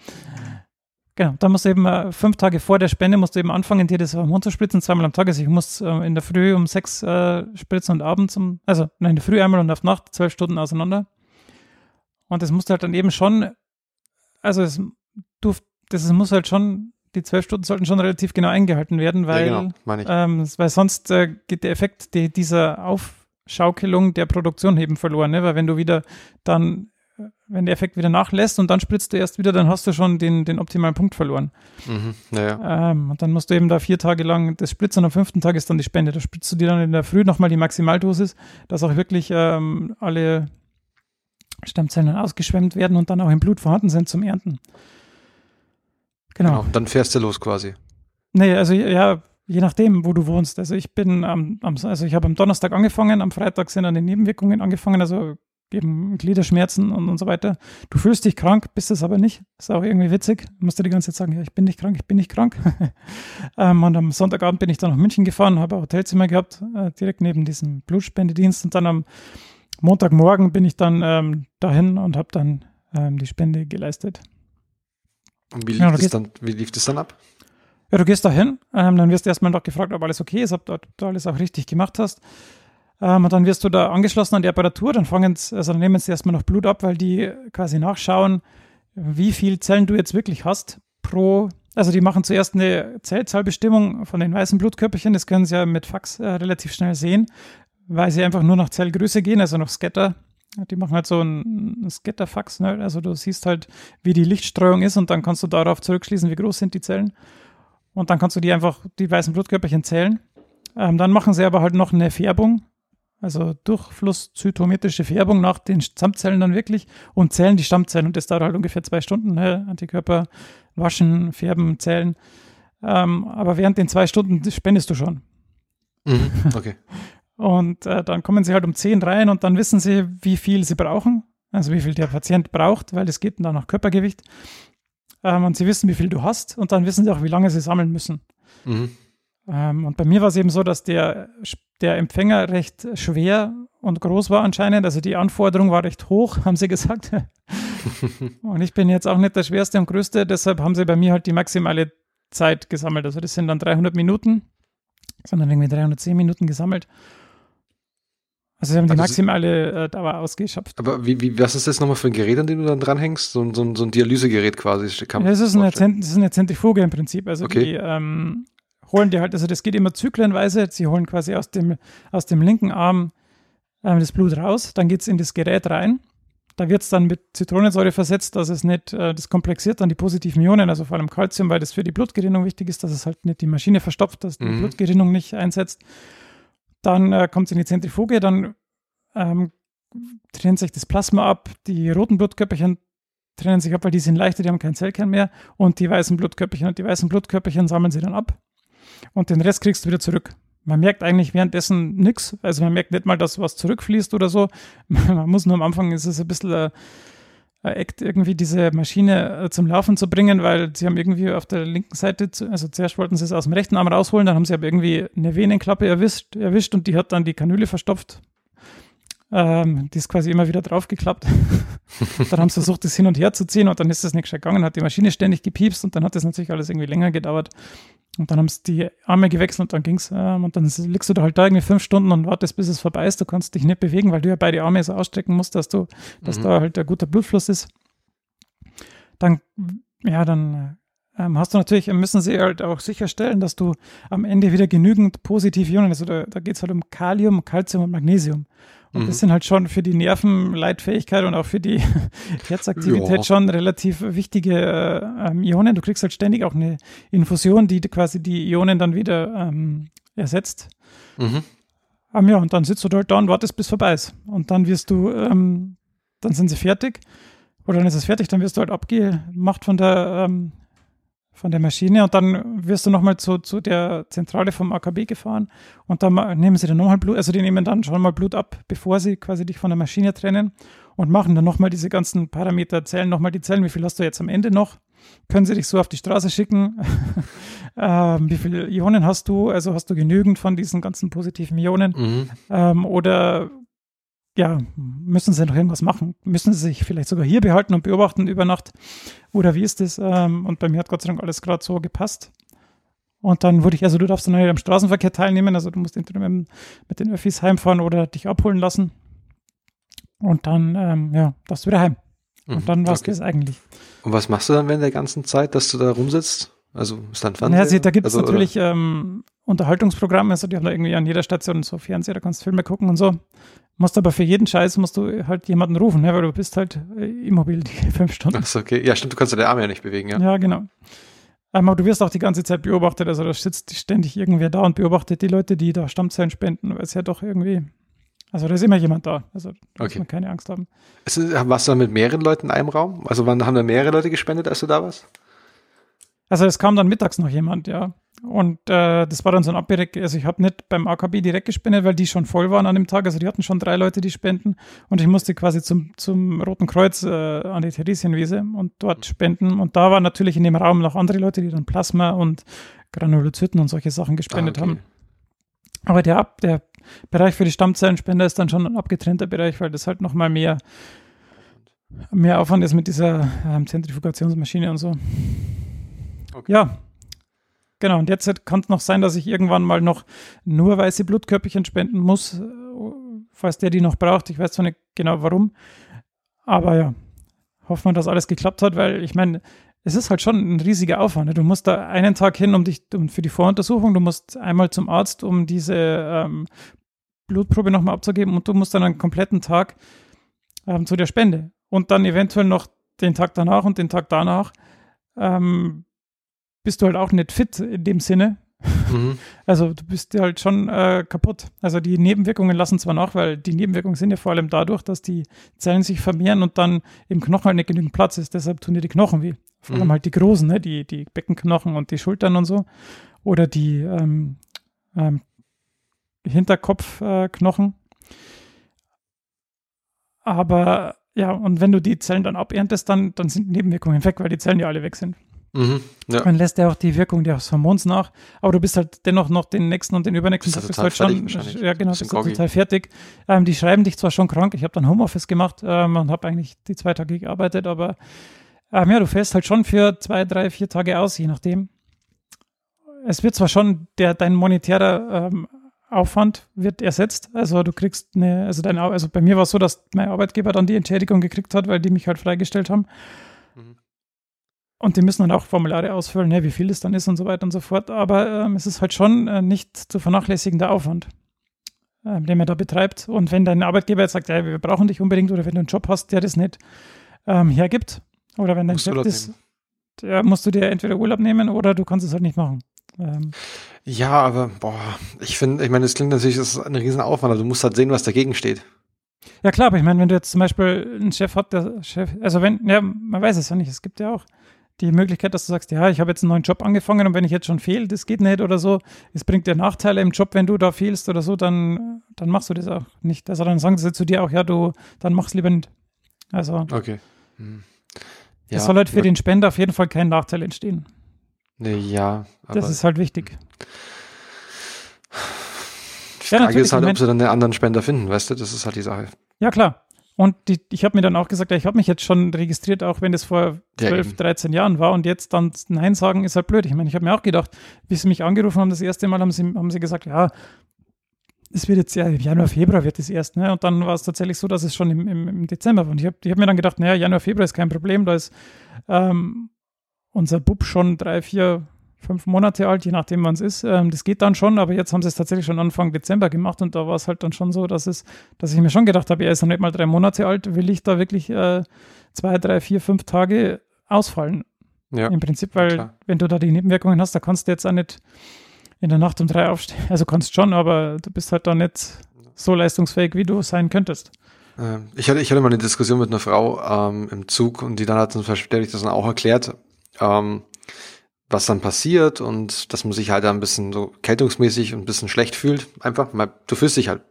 Genau, dann musst du eben äh, fünf Tage vor der Spende musst du eben anfangen, dir das Hormon zu spritzen, zweimal am Tag. Also ich muss äh, in der Früh um sechs äh, spritzen und abends um, also nein, in der Früh einmal und auf Nacht, zwölf Stunden auseinander. Und das musst du halt dann eben schon, also es, du, das muss halt schon die zwölf Stunden sollten schon relativ genau eingehalten werden, weil, ja, genau, ähm, weil sonst äh, geht der Effekt die, dieser Aufschaukelung der Produktion eben verloren, ne? weil wenn du wieder dann, äh, wenn der Effekt wieder nachlässt und dann spritzt du erst wieder, dann hast du schon den, den optimalen Punkt verloren. Mhm, ja. ähm, und dann musst du eben da vier Tage lang das spritzen und am fünften Tag ist dann die Spende. Da spritzt du dir dann in der Früh nochmal die Maximaldosis, dass auch wirklich ähm, alle Stammzellen ausgeschwemmt werden und dann auch im Blut vorhanden sind zum Ernten. Genau. genau. Dann fährst du los quasi. Nee, also ja, je nachdem, wo du wohnst. Also ich bin am, am also ich habe am Donnerstag angefangen, am Freitag sind dann die Nebenwirkungen angefangen, also eben Gliederschmerzen und, und so weiter. Du fühlst dich krank, bist es aber nicht. Ist auch irgendwie witzig. Du musst dir die ganze Zeit sagen, ja, ich bin nicht krank, ich bin nicht krank. ähm, und am Sonntagabend bin ich dann nach München gefahren, habe ein Hotelzimmer gehabt, äh, direkt neben diesem Blutspendedienst. Und dann am Montagmorgen bin ich dann ähm, dahin und habe dann ähm, die Spende geleistet. Und wie lief, ja, das, dann, wie lief das dann ab? Ja, du gehst da hin, ähm, dann wirst du erstmal noch gefragt, ob alles okay ist, ob du, du alles auch richtig gemacht hast. Ähm, und dann wirst du da angeschlossen an die Apparatur, dann fangen sie, also dann nehmen sie erstmal noch Blut ab, weil die quasi nachschauen, wie viel Zellen du jetzt wirklich hast pro, also die machen zuerst eine Zellzahlbestimmung von den weißen Blutkörperchen, das können sie ja mit Fax äh, relativ schnell sehen, weil sie einfach nur nach Zellgröße gehen, also nach Scatter die machen halt so ein, ein Scatterfax, ne? also du siehst halt, wie die Lichtstreuung ist und dann kannst du darauf zurückschließen, wie groß sind die Zellen. Und dann kannst du die einfach, die weißen Blutkörperchen zählen. Ähm, dann machen sie aber halt noch eine Färbung, also durchflusszytometrische Färbung nach den Stammzellen dann wirklich und zählen die Stammzellen. Und das dauert halt ungefähr zwei Stunden. Ne? Antikörper waschen, färben, zählen. Ähm, aber während den zwei Stunden spendest du schon. Mhm, okay. Und äh, dann kommen sie halt um 10 rein und dann wissen sie, wie viel sie brauchen, also wie viel der Patient braucht, weil es geht dann nach Körpergewicht. Ähm, und sie wissen, wie viel du hast und dann wissen sie auch, wie lange sie sammeln müssen. Mhm. Ähm, und bei mir war es eben so, dass der, der Empfänger recht schwer und groß war anscheinend. Also die Anforderung war recht hoch, haben sie gesagt. und ich bin jetzt auch nicht der schwerste und größte, deshalb haben sie bei mir halt die maximale Zeit gesammelt. Also das sind dann 300 Minuten, sondern irgendwie 310 Minuten gesammelt. Also sie haben die also maximale äh, Dauer ausgeschöpft. Aber wie, wie, was ist das nochmal für ein Gerät, an dem du dann dranhängst? So, so, so ein Dialysegerät quasi. Kann ja, das, ist eine, das ist eine Zentrifuge im Prinzip. Also okay. die ähm, holen die halt, also das geht immer zyklenweise. Sie holen quasi aus dem, aus dem linken Arm ähm, das Blut raus, dann geht es in das Gerät rein. Da wird es dann mit Zitronensäure versetzt, dass es nicht, äh, das komplexiert dann die positiven Ionen, also vor allem Calcium, weil das für die Blutgerinnung wichtig ist, dass es halt nicht die Maschine verstopft, dass die mhm. Blutgerinnung nicht einsetzt. Dann äh, kommt es in die Zentrifuge, dann ähm, trennt sich das Plasma ab, die roten Blutkörperchen trennen sich ab, weil die sind leichter, die haben keinen Zellkern mehr und die weißen Blutkörperchen und die weißen Blutkörperchen sammeln sie dann ab und den Rest kriegst du wieder zurück. Man merkt eigentlich währenddessen nichts, also man merkt nicht mal, dass was zurückfließt oder so. Man muss nur am Anfang, ist es ein bisschen äh, Act, irgendwie diese Maschine äh, zum Laufen zu bringen, weil sie haben irgendwie auf der linken Seite, zu, also zuerst wollten sie es aus dem rechten Arm rausholen, dann haben sie aber irgendwie eine Venenklappe erwischt, erwischt und die hat dann die Kanüle verstopft. Ähm, die ist quasi immer wieder draufgeklappt. dann haben sie versucht, das hin und her zu ziehen und dann ist das nicht gegangen, hat die Maschine ständig gepiepst und dann hat das natürlich alles irgendwie länger gedauert. Und dann haben sie die Arme gewechselt und dann ging's. Ähm, und dann liegst du da halt da irgendwie fünf Stunden und wartest, bis es vorbei ist. Du kannst dich nicht bewegen, weil du ja beide Arme so ausstrecken musst, dass du, dass mhm. da halt der gute Blutfluss ist. Dann, ja, dann ähm, hast du natürlich, müssen sie halt auch sicherstellen, dass du am Ende wieder genügend positive Ionen, also da, da geht es halt um Kalium, Calcium und Magnesium. Und Mhm. das sind halt schon für die Nervenleitfähigkeit und auch für die Herzaktivität Ja. schon relativ wichtige äh, ähm, Ionen. Du kriegst halt ständig auch eine Infusion, die quasi die Ionen dann wieder ähm, ersetzt. Mhm. Ähm, ja, und dann sitzt du halt da und wartest, bis vorbei ist. Und dann wirst du, ähm, dann sind sie fertig. Oder dann ist es fertig, dann wirst du halt abgemacht von der, ähm, von der Maschine und dann wirst du nochmal zu, zu der Zentrale vom AKB gefahren und dann nehmen sie dann nochmal Blut, also die nehmen dann schon mal Blut ab, bevor sie quasi dich von der Maschine trennen und machen dann nochmal diese ganzen Parameter, zählen nochmal die Zellen, wie viel hast du jetzt am Ende noch, können sie dich so auf die Straße schicken, ähm, wie viele Ionen hast du, also hast du genügend von diesen ganzen positiven Ionen? Mhm. ähm, oder ja, müssen sie noch irgendwas machen? Müssen sie sich vielleicht sogar hier behalten und beobachten über Nacht? Oder wie ist das? Ähm, und bei mir hat Gott sei Dank alles gerade so gepasst. Und dann wurde ich, also du darfst dann halt am Straßenverkehr teilnehmen, also du musst entweder mit, den Öffis heimfahren oder dich abholen lassen. Und dann, ähm, ja, darfst du wieder heim. Mhm. Und dann war es Okay. das eigentlich. Und was machst du dann während der ganzen Zeit, dass du da rumsitzt? Also ist dann Fernseher? Naja, sie, da gibt es also, natürlich ähm, Unterhaltungsprogramme, also die haben da irgendwie an jeder Station so Fernseher, da kannst du Filme gucken und so. Musst aber für jeden Scheiß musst du halt jemanden rufen, ne, weil du bist halt äh, immobil die fünf Stunden. Ach so, okay. Ja, stimmt, du kannst ja der Arme ja nicht bewegen, ja. Ja, genau. Ähm, Aber du wirst auch die ganze Zeit beobachtet, also da sitzt ständig irgendwer da und beobachtet die Leute, die da Stammzellen spenden, weil es ja doch irgendwie, also da ist immer jemand da, also da muss Okay. man keine Angst haben. Ist, warst du dann mit mehreren Leuten in einem Raum? Also wann haben da mehrere Leute gespendet, als du da warst? Also es kam dann mittags noch jemand, ja. Und äh, das war dann so ein Abdirekt, also ich habe nicht beim AKB direkt gespendet, weil die schon voll waren an dem Tag. Also die hatten schon drei Leute, die spenden. Und ich musste quasi zum, zum Roten Kreuz äh, an die Theresienwiese und dort spenden. Und da waren natürlich in dem Raum noch andere Leute, die dann Plasma und Granulozyten und solche Sachen gespendet Ah, okay. haben. Aber der, Ab- der Bereich für die Stammzellenspender ist dann schon ein abgetrennter Bereich, weil das halt nochmal mehr, mehr Aufwand ist mit dieser ähm, Zentrifugationsmaschine und so. Okay. Ja, genau. Und jetzt kann es noch sein, dass ich irgendwann mal noch nur weiße Blutkörperchen spenden muss, äh, falls der die noch braucht. Ich weiß zwar nicht genau warum, aber ja, hoffen wir, dass alles geklappt hat, weil ich meine, es ist halt schon ein riesiger Aufwand. ne? Du musst da einen Tag hin, um dich um für die Voruntersuchung, du musst einmal zum Arzt, um diese ähm, Blutprobe nochmal abzugeben und du musst dann einen kompletten Tag ähm, zu der Spende und dann eventuell noch den Tag danach und den Tag danach. Ähm, bist du halt auch nicht fit in dem Sinne. Mhm. Also du bist ja halt schon äh, kaputt. Also die Nebenwirkungen lassen zwar nach, weil die Nebenwirkungen sind ja vor allem dadurch, dass die Zellen sich vermehren und dann im Knochen halt nicht genügend Platz ist. Deshalb tun dir die Knochen weh. Vor allem Mhm. halt die großen, ne? die, die Beckenknochen und die Schultern und so. Oder die ähm, ähm, Hinterkopfknochen. Äh. Aber ja, und wenn du die Zellen dann aberntest, dann, dann sind die Nebenwirkungen weg, weil die Zellen ja alle weg sind. Mhm. Ja. Dann lässt er auch die Wirkung des Hormons nach, aber du bist halt dennoch noch den nächsten und den übernächsten Tag ja bist halt schon, ja genau, bist du total fertig. Ähm, die schreiben dich zwar schon krank, ich habe dann Homeoffice gemacht ähm, und habe eigentlich die zwei Tage gearbeitet, aber ähm, ja, du fällst halt schon für zwei, drei, vier Tage aus, je nachdem. Es wird zwar schon der dein monetärer ähm, Aufwand wird ersetzt, also du kriegst eine, also dein, also bei mir war es so, dass mein Arbeitgeber dann die Entschädigung gekriegt hat, weil die mich halt freigestellt haben. Und die müssen dann auch Formulare ausfüllen, ne, wie viel es dann ist und so weiter und so fort. Aber ähm, es ist halt schon äh, nicht zu vernachlässigender Aufwand, ähm, den man da betreibt. Und wenn dein Arbeitgeber jetzt sagt, ja, wir brauchen dich unbedingt, oder wenn du einen Job hast, der das nicht ähm, hergibt, oder wenn dein Urlaub das, der musst du dir entweder Urlaub nehmen oder du kannst es halt nicht machen. Ähm, Ja, aber boah, ich finde, ich meine, das klingt natürlich, das ist ein Riesenaufwand, aber du musst halt sehen, was dagegen steht. ja klar, aber ich meine, wenn du jetzt zum Beispiel einen Chef hast, der Chef, also wenn, ja, man weiß es ja nicht, es gibt ja auch die Möglichkeit, dass du sagst, ja, ich habe jetzt einen neuen Job angefangen und wenn ich jetzt schon fehle, das geht nicht oder so, es bringt dir Nachteile im Job, wenn du da fehlst oder so, dann, dann machst du das auch nicht. Also dann sagen sie zu dir auch, ja, du, dann mach's lieber nicht. Also Okay. Hm. Ja, es soll halt für den Spender auf jeden Fall kein Nachteil entstehen. Nee, ja, aber Das ist halt wichtig. die Ja, Frage natürlich, ist halt, ob sie dann einen anderen Spender finden, weißt du? Das ist halt die Sache. Ja, klar. Und die, ich habe mir dann auch gesagt, ja, ich habe mich jetzt schon registriert, auch wenn das vor Ja, 12, eben. 13 Jahren war und jetzt dann Nein sagen ist halt blöd. Ich meine, ich habe mir auch gedacht, wie sie mich angerufen haben, das erste Mal haben sie, haben sie gesagt, ja, es wird jetzt ja Januar, Februar wird es erst, ne? Und dann war es tatsächlich so, dass es schon im, im, im Dezember war. Und ich habe hab mir dann gedacht, naja, Januar, Februar ist kein Problem, da ist ähm, unser Bub schon drei, vier, fünf Monate alt, je nachdem wann es ist. Ähm, das geht dann schon, aber jetzt haben sie es tatsächlich schon Anfang Dezember gemacht und da war es halt dann schon so, dass es, dass ich mir schon gedacht habe, er ist noch nicht mal drei Monate alt, will ich da wirklich äh, zwei, drei, vier, fünf Tage ausfallen. Ja. Im Prinzip, weil klar. wenn du da die Nebenwirkungen hast, da kannst du jetzt auch nicht in der Nacht um drei aufstehen. Also kannst schon, aber du bist halt da nicht so leistungsfähig, wie du sein könntest. Ähm, Ich hatte, ich hatte mal eine Diskussion mit einer Frau ähm, im Zug und die dann hat uns verständlich das dann auch erklärt, ähm, was dann passiert und dass man sich halt da ein bisschen so kältungsmäßig und ein bisschen schlecht fühlt. Einfach, mal, du fühlst dich halt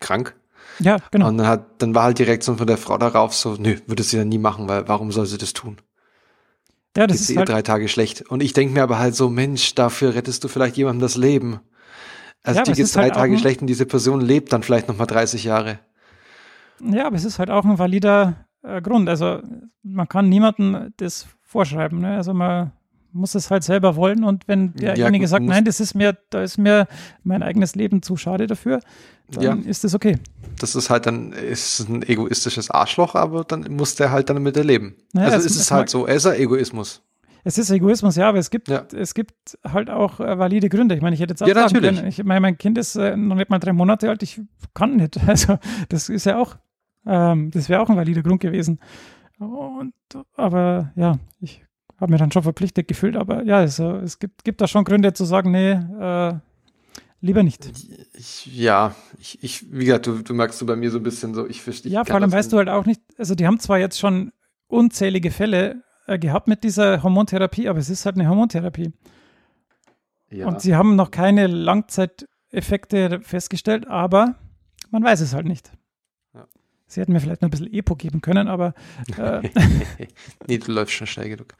krank. Ja, genau. Und dann hat, dann war halt die Reaktion von der Frau darauf so, nö, würde sie dann nie machen, weil warum soll sie das tun? ja, das Geht's ist ihr halt, drei Tage schlecht. Und ich denke mir aber halt so, Mench, dafür rettest du vielleicht jemandem das Leben. Also Ja, es geht's ist drei halt Tage schlecht und diese Person lebt dann vielleicht noch mal 30 Jahre. ja, aber es ist halt auch ein valider äh, Grund. Also man kann niemandem das vorschreiben. Ne? Also man muss es halt selber wollen und wenn Ja, derjenige gut, sagt, nein, das ist mir, da ist mir mein eigenes Leben zu schade dafür, dann Ja. ist das okay. Das ist halt dann, ist ein egoistisches Arschloch, aber dann muss der halt dann damit erleben. Naja, also es- ist es es halt so, es ist ein Egoismus. Es ist Egoismus, ja, aber es gibt, Ja. es gibt halt auch äh, valide Gründe. Ich meine, ich hätte jetzt auch Ja, sagen natürlich. können, ich meine, mein Kind ist äh, noch nicht mal drei Monate alt, ich kann nicht. Also das ist ja auch, ähm, das wäre auch ein valider Grund gewesen. Und, aber ja, ich habe mir dann schon verpflichtet gefühlt, aber ja, also, es gibt, gibt da schon Gründe zu sagen, nee, äh, lieber nicht. Ich, ja, ich, ich, wie gesagt, du, du merkst du bei mir so ein bisschen so, ich verstehe. Ja, vor allem weißt du halt auch nicht, also die haben zwar jetzt schon unzählige Fälle äh, gehabt mit dieser Hormontherapie, aber es ist halt eine Hormontherapie. ja. Und sie haben noch keine Langzeiteffekte festgestellt, aber man weiß es halt nicht. Sie hätten mir vielleicht noch ein bisschen Epo geben können, aber äh, nee, du läufst schon schnell genug.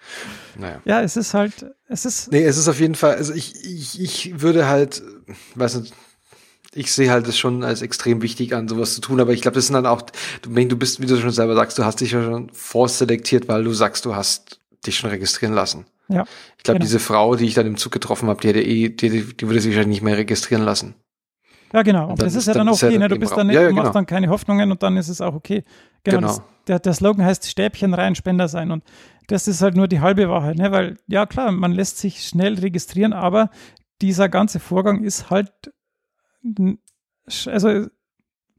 Naja. ja, es ist halt, es ist, Nee, es ist auf jeden Fall, also ich, ich, ich würde halt, weiß nicht, ich sehe halt es schon als extrem wichtig an, sowas zu tun, aber ich glaube, das sind dann auch, du bist, wie du schon selber sagst, du hast dich ja schon vorselektiert, weil du sagst, du hast dich schon registrieren lassen. ja, Ich glaube, Genau. diese Frau, die ich dann im Zug getroffen habe, die hätte eh, die, die würde sich wahrscheinlich nicht mehr registrieren lassen. Ja, genau. Und das ist ist- ja dann ja okay, ne? du bist Raum. dann nicht, Ja, ja, du machst genau. dann keine Hoffnungen und dann ist es auch okay. Genau. Genau. Das, der, der Slogan heißt Stäbchen rein, Spender sein und das ist halt nur die halbe Wahrheit, ne? Weil, ja klar, man lässt sich schnell registrieren, aber dieser ganze Vorgang ist halt, also,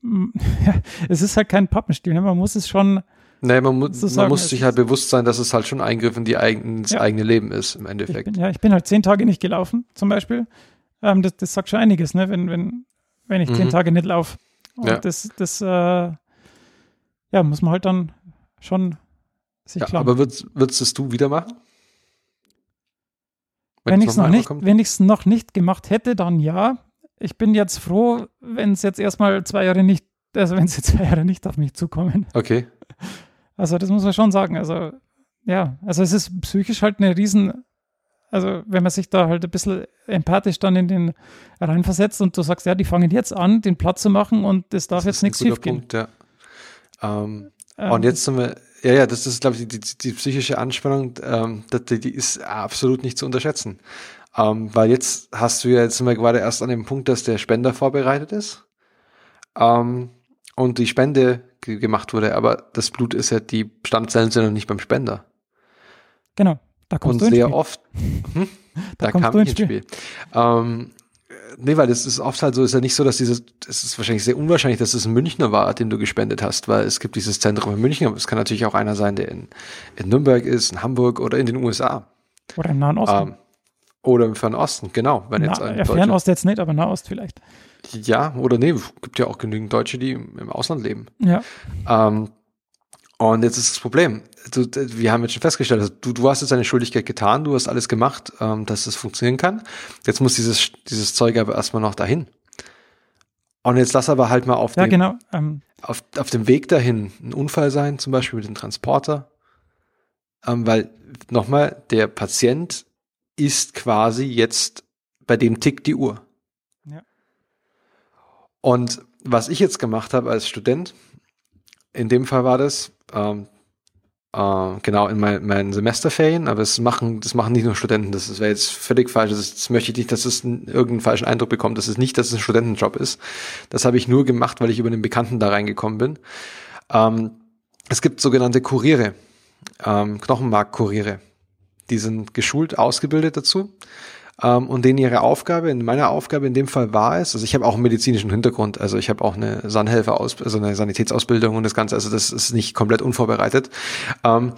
es ist halt kein Pappenstiel, ne? Man muss es schon, Nee, man, mu So man muss sich halt bewusst sein, dass es halt schon Eingriff in die eigen, ins Ja. eigene Leben ist, im ich Endeffekt. bin, ja, ich bin halt zehn Tage nicht gelaufen, zum Beispiel. Ähm, das, das sagt schon einiges, ne? Wenn, wenn, wenn ich zehn Mhm. Tage nicht laufe. Und Ja. das, das, äh, ja, muss man halt dann schon sich Ja, klar aber würdest, würdest es du wieder machen? Wenn ich es noch nicht, wenn noch nicht gemacht hätte, dann ja. Ich bin jetzt froh, wenn es jetzt erstmal zwei Jahre nicht, also wenn es jetzt zwei Jahre nicht auf mich zukommen. Okay. Also das muss man schon sagen. Also ja, also es ist psychisch halt eine riesen, also wenn man sich da halt ein bisschen empathisch dann in den reinversetzt und du sagst, ja, die fangen jetzt an, den Platz zu machen und es darf Das jetzt nichts schief gehen. Punkt, ja. Ähm, Ähm, und jetzt sind wir, ja, ja, das ist, glaube ich, die, die, die psychische Anspannung, ähm, die, die ist absolut nicht zu unterschätzen. Ähm, weil jetzt hast du ja, jetzt sind wir gerade erst an dem Punkt, dass der Spender vorbereitet ist. Ähm, und die Spende ge gemacht wurde, aber das Blut ist ja, die Stammzellen sind noch nicht beim Spender. Genau, da kommst Und du sehr Spiel. oft, hm, Da da, kam ich ins Spiel. Ähm, nee, weil das ist oft halt so, ist ja nicht so, dass dieses, es ist wahrscheinlich sehr unwahrscheinlich, dass es ein Münchner war, den du gespendet hast, weil es gibt dieses Zentrum in München, aber es kann natürlich auch einer sein, der in, in Nürnberg ist, in Hamburg oder in den USA. Oder im Nahen Osten. Ähm, oder im Fernen Osten, genau. Wenn jetzt Na, ein ja, Fernost jetzt nicht, aber Nahost vielleicht. Ja, oder nee, gibt ja auch genügend Deutsche, die im, im Ausland leben. Ja, Ähm, und jetzt ist das Problem. Du, wir haben jetzt schon festgestellt, also du, du hast jetzt deine Schuldigkeit getan, du hast alles gemacht, ähm, dass es funktionieren kann. Jetzt muss dieses, dieses Zeug aber erstmal noch dahin. Und jetzt lass aber halt mal auf, ja dem, genau. Ähm, auf, auf dem Weg dahin ein Unfall sein, zum Beispiel mit dem Transporter. Ähm, weil, nochmal, der Patient ist quasi jetzt, bei dem tickt die Uhr. Ja. Und was ich jetzt gemacht habe als Student, in dem Fall war das, ähm, äh, genau in mein, meinen Semesterferien, aber es machen, das machen nicht nur Studenten, das wäre jetzt völlig falsch, das, das möchte ich nicht, dass es einen, irgendeinen falschen Eindruck bekommt, das ist nicht, dass es ein Studentenjob ist. Das habe ich nur gemacht, weil ich über den Bekannten da reingekommen bin. Ähm, es gibt sogenannte Kuriere, ähm, Knochenmarkkuriere. Die sind geschult, ausgebildet dazu. Ähm, und denen ihre Aufgabe, in meiner Aufgabe in dem Fall war es, also ich habe auch einen medizinischen Hintergrund, also ich habe auch eine Sanhelfer, also eine Sanitätsausbildung und das Ganze, also das ist nicht komplett unvorbereitet. Ähm,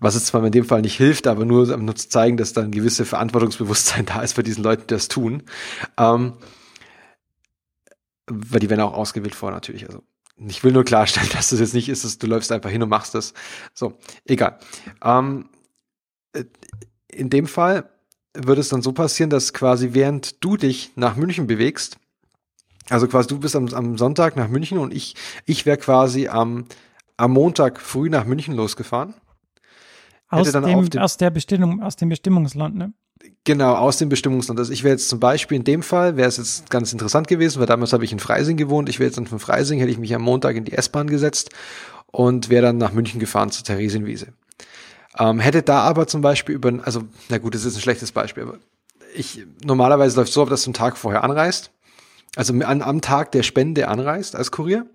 was es zwar in dem Fall nicht hilft, aber nur, nur zu zeigen, dass da ein gewisse Verantwortungsbewusstsein da ist bei diesen Leuten, die das tun. Ähm, weil die werden auch ausgewählt vor natürlich. Also ich will nur klarstellen, dass das jetzt nicht ist, dass du läufst einfach hin und machst das. So, egal. Ähm, äh, in dem Fall würde es dann so passieren, dass quasi während du dich nach München bewegst, also quasi du bist am, am Sonntag nach München und ich, ich wäre quasi am, am Montag früh nach München losgefahren aus, dem, aus der Bestimmung, aus dem Bestimmungsland, ne? Genau, aus dem Bestimmungsland. Also ich wäre jetzt zum Beispiel in dem Fall, wäre es jetzt ganz interessant gewesen, weil damals habe ich in Freising gewohnt. Ich wäre jetzt dann von Freising, hätte ich mich am Montag in die S-Bahn gesetzt und wäre dann nach München gefahren zur Theresienwiese. Ähm, hätte da aber zum Beispiel über, also, na gut, das ist ein schlechtes Beispiel, aber ich, normalerweise läuft so ab, dass du einen Tag vorher anreist. Also an, am Tag der Spende anreist als Kurier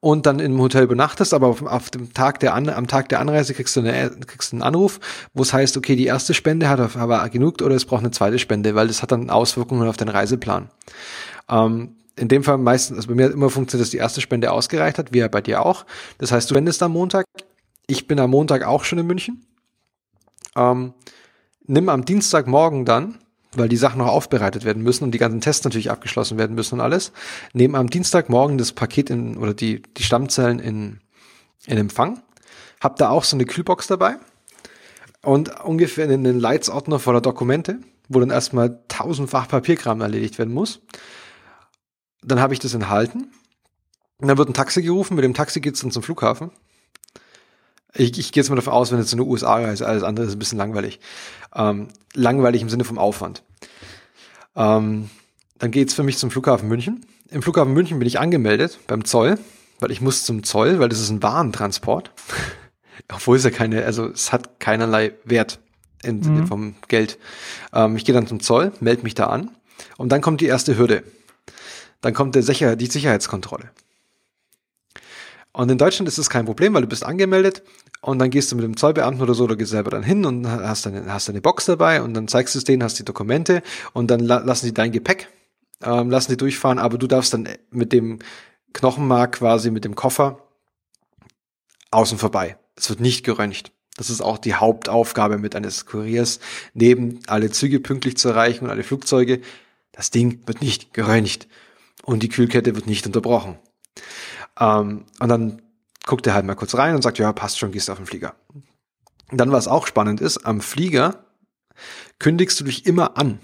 und dann im Hotel übernachtest, aber auf, auf, dem Tag der An am Tag der Anreise kriegst du, eine, kriegst du einen Anruf, wo es heißt, okay, die erste Spende hat aber genug oder es braucht eine zweite Spende, weil das hat dann Auswirkungen auf den Reiseplan. Ähm, in dem Fall meistens, also bei mir hat immer funktioniert, dass die erste Spende ausgereicht hat, wie ja bei dir auch. Das heißt, du wendest am Montag. Ich bin am Montag auch schon in München. Ähm, nimm am Dienstagmorgen dann weil die Sachen noch aufbereitet werden müssen und die ganzen Tests natürlich abgeschlossen werden müssen und alles, nehmen am Dienstagmorgen das Paket in, oder die, die Stammzellen in, in Empfang. Hab da auch so eine Kühlbox dabei und ungefähr in den Leitsordner voller Dokumente, wo dann erstmal tausendfach Papierkram erledigt werden muss. Dann habe ich das enthalten. Und dann wird ein Taxi gerufen, mit dem Taxi geht's dann zum Flughafen. Ich, ich gehe jetzt mal davon aus, wenn jetzt so eine USA-Reise, alles andere ist ein bisschen langweilig. Ähm, langweilig im Sinne vom Aufwand. Ähm, dann geht's für mich zum Flughafen München. Im Flughafen München bin ich angemeldet beim Zoll, weil ich muss zum Zoll, weil das ist ein Warentransport. Obwohl es ja keine, also es hat keinerlei Wert in, mhm. vom Geld. Ähm, ich gehe dann zum Zoll, melde mich da an und dann kommt die erste Hürde. Dann kommt der Sicher die Sicherheitskontrolle. Und in Deutschland ist es kein Problem, weil du bist angemeldet und dann gehst du mit dem Zollbeamten oder so oder gehst selber dann hin und hast deine, hast deine Box dabei und dann zeigst du es denen, hast die Dokumente und dann la lassen die dein Gepäck, ähm, lassen die durchfahren, aber du darfst dann mit dem Knochenmark quasi mit dem Koffer außen vorbei. Es wird nicht geröntgt. Das ist auch die Hauptaufgabe mit eines Kuriers, neben alle Züge pünktlich zu erreichen und alle Flugzeuge. Das Ding wird nicht geröntgt und die Kühlkette wird nicht unterbrochen. Ähm, und dann guckt er halt mal kurz rein und sagt, ja, passt schon, gehst auf den Flieger. Dann, was auch spannend ist, am Flieger kündigst du dich immer an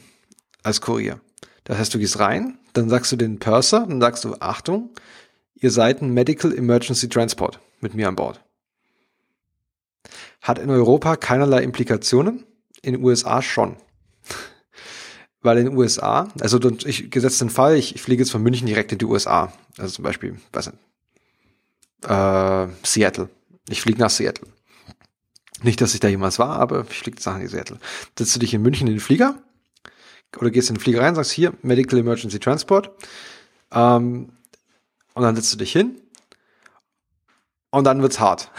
als Kurier. Das heißt, du gehst rein, dann sagst du den Purser, dann sagst du, Achtung, ihr seid ein Medical Emergency Transport mit mir an Bord. Hat in Europa keinerlei Implikationen, in den USA schon. Weil in den USA, also ich gesetzt den Fall, ich, ich fliege jetzt von München direkt in die USA. Also zum Beispiel, weiß nicht, äh, Seattle. Ich fliege nach Seattle. Nicht, dass ich da jemals war, aber ich fliege nach Seattle. Setzt du dich in München in den Flieger oder gehst in den Flieger rein, sagst hier Medical Emergency Transport ähm, und dann setzt du dich hin und dann wird's hart,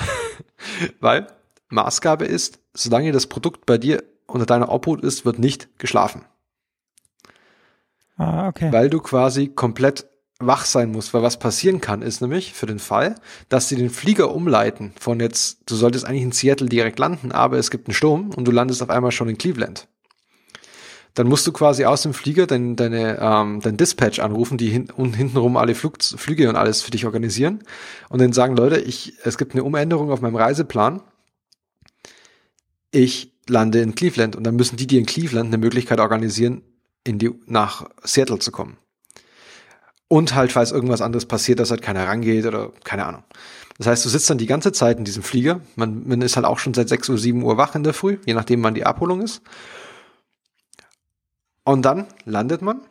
weil Maßgabe ist, solange das Produkt bei dir unter deiner Obhut ist, wird nicht geschlafen. Ah, okay. Weil du quasi komplett wach sein muss, weil was passieren kann, ist nämlich für den Fall, dass sie den Flieger umleiten von jetzt, du solltest eigentlich in Seattle direkt landen, aber es gibt einen Sturm und du landest auf einmal schon in Cleveland. Dann musst du quasi aus dem Flieger dein, deine, ähm, dein Dispatch anrufen, die hin, und hintenrum alle Flug, Flüge und alles für dich organisieren und dann sagen, Leute, ich, es gibt eine Umänderung auf meinem Reiseplan. Ich lande in Cleveland und dann müssen die dir in Cleveland eine Möglichkeit organisieren, in die, nach Seattle zu kommen. Und halt, falls irgendwas anderes passiert, dass halt keiner rangeht oder keine Ahnung. Das heißt, du sitzt dann die ganze Zeit in diesem Flieger. Man, man ist halt auch schon seit 6 Uhr, 7 Uhr wach in der Früh, je nachdem, wann die Abholung ist. Und dann landet man.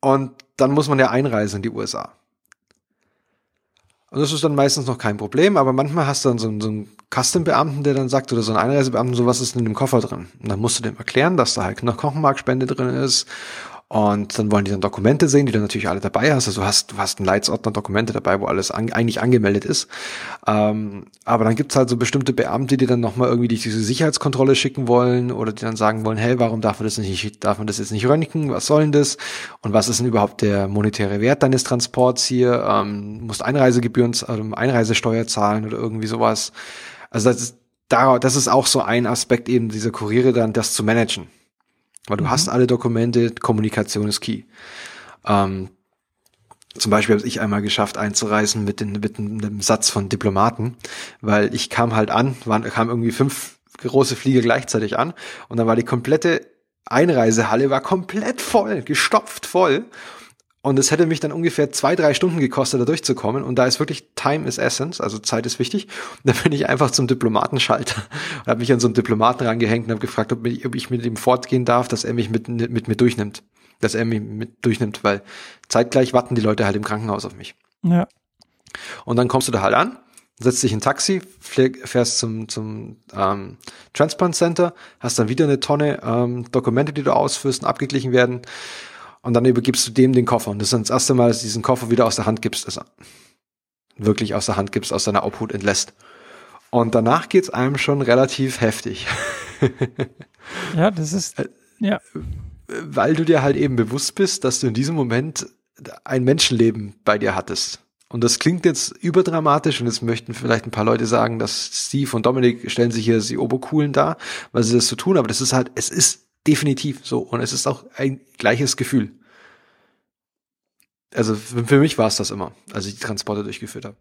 Und dann muss man ja einreisen in die USA. Und das ist dann meistens noch kein Problem, aber manchmal hast du dann so, einen, so einen Custom-Beamten, der dann sagt, oder so einen Einreisebeamten, so was ist in dem Koffer drin. Und dann musst du dem erklären, dass da halt noch Knochenmarkspende drin ist Und dann wollen die dann Dokumente sehen, die du natürlich alle dabei hast. Also du hast, du hast einen Leitsordner Dokumente dabei, wo alles an, eigentlich angemeldet ist. Ähm, aber dann gibt's halt so bestimmte Beamte, die dann nochmal irgendwie diese Sicherheitskontrolle schicken wollen oder die dann sagen wollen, hey, warum darf man das nicht, darf man das jetzt nicht röntgen? Was soll denn das? Und was ist denn überhaupt der monetäre Wert deines Transports hier? Ähm, musst Einreisegebühren, also Einreisesteuer zahlen oder irgendwie sowas. Also das ist, da, das ist auch so ein Aspekt eben dieser Kuriere dann, das zu managen. Weil du mhm. hast alle Dokumente, Kommunikation ist key. Ähm, zum Beispiel habe ich einmal geschafft einzureisen mit, den, mit einem Satz von Diplomaten, weil ich kam halt an, waren, kam irgendwie fünf große Flieger gleichzeitig an und dann war die komplette Einreisehalle war komplett voll, gestopft voll und es hätte mich dann ungefähr zwei, drei Stunden gekostet, da durchzukommen. Und da ist wirklich Time is Essence, also Zeit ist wichtig. Und da bin ich einfach zum Diplomatenschalter und habe mich an so einen Diplomaten rangehängt und habe gefragt, ob ich, mit ihm fortgehen darf, dass er mich mit, mit mir durchnimmt. Dass er mich mit durchnimmt, weil zeitgleich warten die Leute halt im Krankenhaus auf mich. Ja. Und dann kommst du da halt an, setzt dich in ein Taxi, fährst zum, zum ähm, Transplant Center, hast dann wieder eine Tonne ähm, Dokumente, die du ausführst und abgeglichen werden und dann übergibst du dem den Koffer. Und das ist dann das erste Mal, dass du diesen Koffer wieder aus der Hand gibst, also wirklich aus der Hand gibst, aus deiner Obhut entlässt. Und danach geht's einem schon relativ heftig. ja, das ist, äh, ja. Weil du dir halt eben bewusst bist, dass du in diesem Moment ein Menschenleben bei dir hattest. Und das klingt jetzt überdramatisch und jetzt möchten vielleicht ein paar Leute sagen, dass Steve und Dominik stellen sich hier die Obercoolen dar, weil sie das so tun, aber das ist halt, es ist definitiv so. Und es ist auch ein gleiches Gefühl. Also für mich war es das immer, als ich die Transporte durchgeführt habe.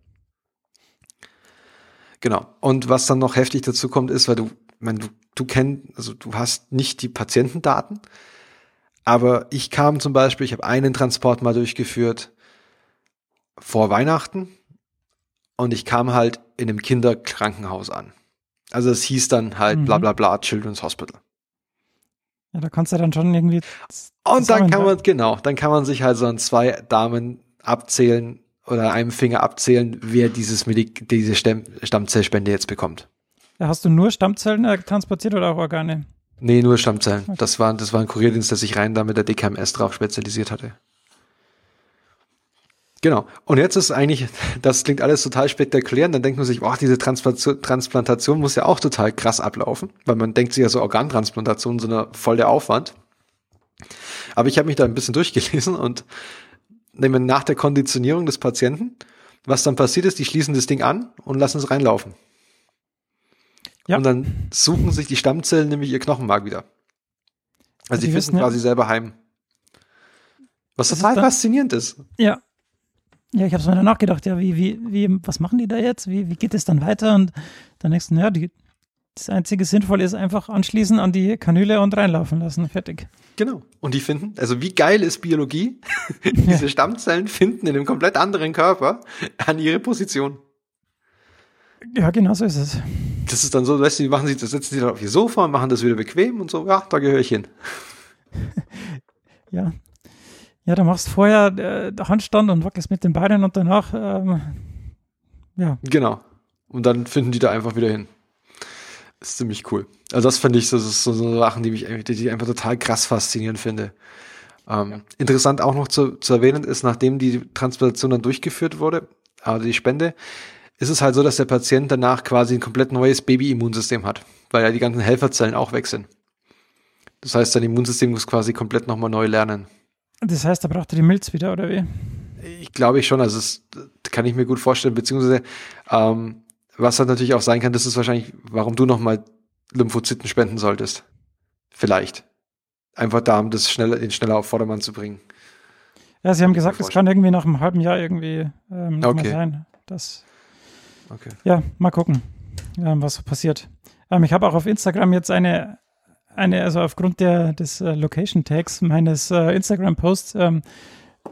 Genau. Und was dann noch heftig dazu kommt, ist, weil du, man, du, du kennst, also du hast nicht die Patientendaten, aber ich kam zum Beispiel, ich habe einen Transport mal durchgeführt vor Weihnachten und ich kam halt in einem Kinderkrankenhaus an. Also es hieß dann halt mhm. bla bla bla Children's Hospital. Ja, da kannst du dann schon irgendwie. Und dann kann man, genau, dann kann man sich halt so an zwei Damen abzählen oder einem Finger abzählen, wer dieses Medik diese Stammzellspende jetzt bekommt. Ja, hast du nur Stammzellen äh, transportiert oder auch Organe? Nee, nur Stammzellen. Okay. Das war, das war ein Kurierdienst, der sich rein da mit der DKMS drauf spezialisiert hatte. Genau. Und jetzt ist eigentlich, das klingt alles total spektakulär. Und dann denkt man sich, boah, diese Transplantation muss ja auch total krass ablaufen, weil man denkt sich ja so Organtransplantation, so eine voll der Aufwand. Aber ich habe mich da ein bisschen durchgelesen und nehmen nach der Konditionierung des Patienten, was dann passiert ist, die schließen das Ding an und lassen es reinlaufen. Ja. Und dann suchen sich die Stammzellen nämlich ihr Knochenmark wieder. Also die, die finden quasi ja. selber heim. Was total faszinierend ist. Ja, ja, ich habe mir danach gedacht, ja, wie, wie, wie, was machen die da jetzt? Wie, wie geht es dann weiter? Und dann nächsten, ja, die, das einzige Sinnvolle ist einfach anschließen an die Kanüle und reinlaufen lassen. Fertig. Genau. Und die finden, also wie geil ist Biologie? Diese Stammzellen finden in einem komplett anderen Körper an ihre Position. Ja, genau so ist es. Das ist dann so, weißt du, die machen sich, das setzen sich dann auf ihr Sofa und machen das wieder bequem und so, ja, da gehöre ich hin. ja, ja, du machst vorher äh, Handstand und wackelst mit den Beinen und danach, ähm, ja. Genau. Und dann finden die da einfach wieder hin. Das ist ziemlich cool. Also das finde ich so, so, so Sachen, die mich die ich einfach total krass faszinierend finde. Ähm, ja. Interessant auch noch zu, zu erwähnen ist, nachdem die Transplantation dann durchgeführt wurde, also die Spende, ist es halt so, dass der Patient danach quasi ein komplett neues Baby-Immunsystem hat, weil ja die ganzen Helferzellen auch weg sind. Das heißt, sein Immunsystem muss quasi komplett nochmal neu lernen. Das heißt, da braucht er die Milz wieder, oder wie? Ich glaube ich schon, also das kann ich mir gut vorstellen, beziehungsweise ähm, was halt natürlich auch sein kann, das ist wahrscheinlich, warum du nochmal Lymphozyten spenden solltest. Vielleicht. Einfach da, um das schneller, den schneller auf Vordermann zu bringen. Ja, sie haben gesagt, es kann irgendwie nach einem halben Jahr irgendwie ähm, okay. sein. Das, okay. Ja, mal gucken, ähm, was so passiert. Ähm, ich habe auch auf Instagram jetzt eine eine, also aufgrund der, des äh, Location Tags meines äh, Instagram-Posts ähm,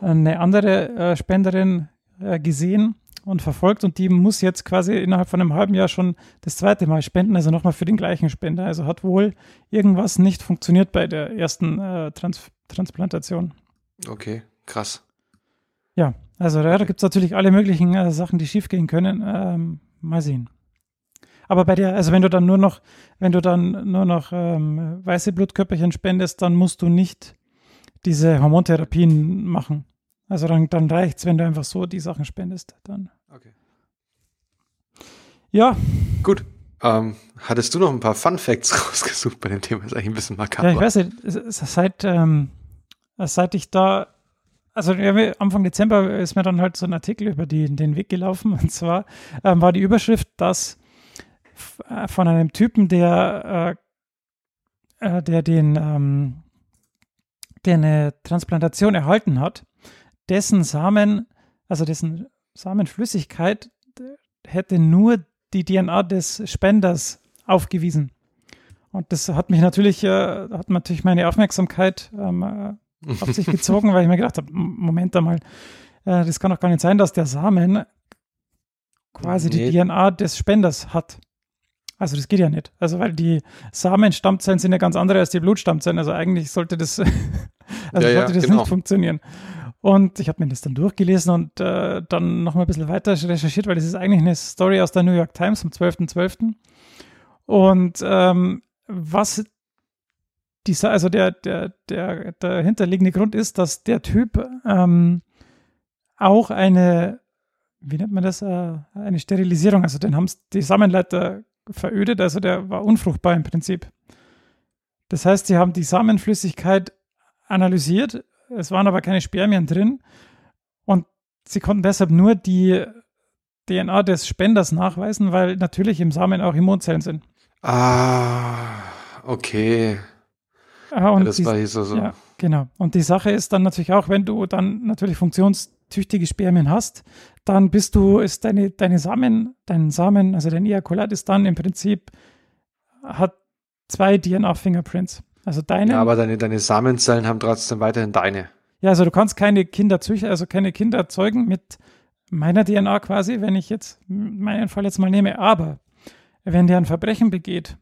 eine andere äh, Spenderin äh, gesehen und verfolgt und die muss jetzt quasi innerhalb von einem halben Jahr schon das zweite Mal spenden, also nochmal für den gleichen Spender. Also hat wohl irgendwas nicht funktioniert bei der ersten äh, Trans Transplantation. Okay, krass. Ja, also okay. da gibt es natürlich alle möglichen Sachen, die schiefgehen können. Ähm, mal sehen. Aber bei der, also wenn du dann nur noch, wenn du dann nur noch ähm, weiße Blutkörperchen spendest, dann musst du nicht diese Hormontherapien machen. Also dann, dann reicht es, wenn du einfach so die Sachen spendest. Dann. Okay. Ja, Gut. Ähm, hattest du noch ein paar Fun Facts rausgesucht bei dem Thema? Ist eigentlich ein bisschen makaber. ja, ich weiß nicht, seit, ähm, seit ich da, also Anfang Dezember ist mir dann halt so ein Artikel über die, den Weg gelaufen. Und zwar ähm, war die Überschrift, dass von einem Typen, der, äh, äh, der den, ähm, der eine Transplantation erhalten hat, dessen Samen, also dessen Samenflüssigkeit äh, hätte nur die DNA des Spenders aufgewiesen. Und das hat mich natürlich, äh, hat natürlich meine Aufmerksamkeit ähm, äh, auf sich gezogen, weil ich mir gedacht habe, Moment einmal, äh, das kann doch gar nicht sein, dass der Samen quasi Nee. die DNA des Spenders hat. Also das geht ja nicht. Also weil die Samenstammzellen sind ja ganz andere als die Blutstammzellen. Also eigentlich sollte das, also Ja, sollte das genau. nicht funktionieren. Und ich habe mir das dann durchgelesen und äh, dann noch mal ein bisschen weiter recherchiert, weil das ist eigentlich eine Story aus der New York Times vom 12.12. Und ähm, was dieser, also der, der, der dahinterliegende Grund ist, dass der Typ ähm, auch eine, wie nennt man das, äh, eine Sterilisierung, also den haben die Samenleiter verödet, also der war unfruchtbar im Prinzip. Das heißt, sie haben die Samenflüssigkeit analysiert, es waren aber keine Spermien drin und sie konnten deshalb nur die DNA des Spenders nachweisen, weil natürlich im Samen auch Immunzellen sind. Ah, okay. Ah, und ja, das die- war hier so. Ja, genau. Und die Sache ist dann natürlich auch, wenn du dann natürlich funktionstüchtige Spermien hast, dann bist du, ist deine, deine Samen, dein Samen, also dein Ejakulat ist dann im Prinzip, hat zwei DNA-Fingerprints. Also deine, Ja, aber deine, deine Samenzellen haben trotzdem weiterhin deine. ja, also du kannst keine Kinder züchten, also keine Kinder zeugen mit meiner DNA quasi, wenn ich jetzt meinen Fall jetzt mal nehme. Aber wenn der ein Verbrechen begeht,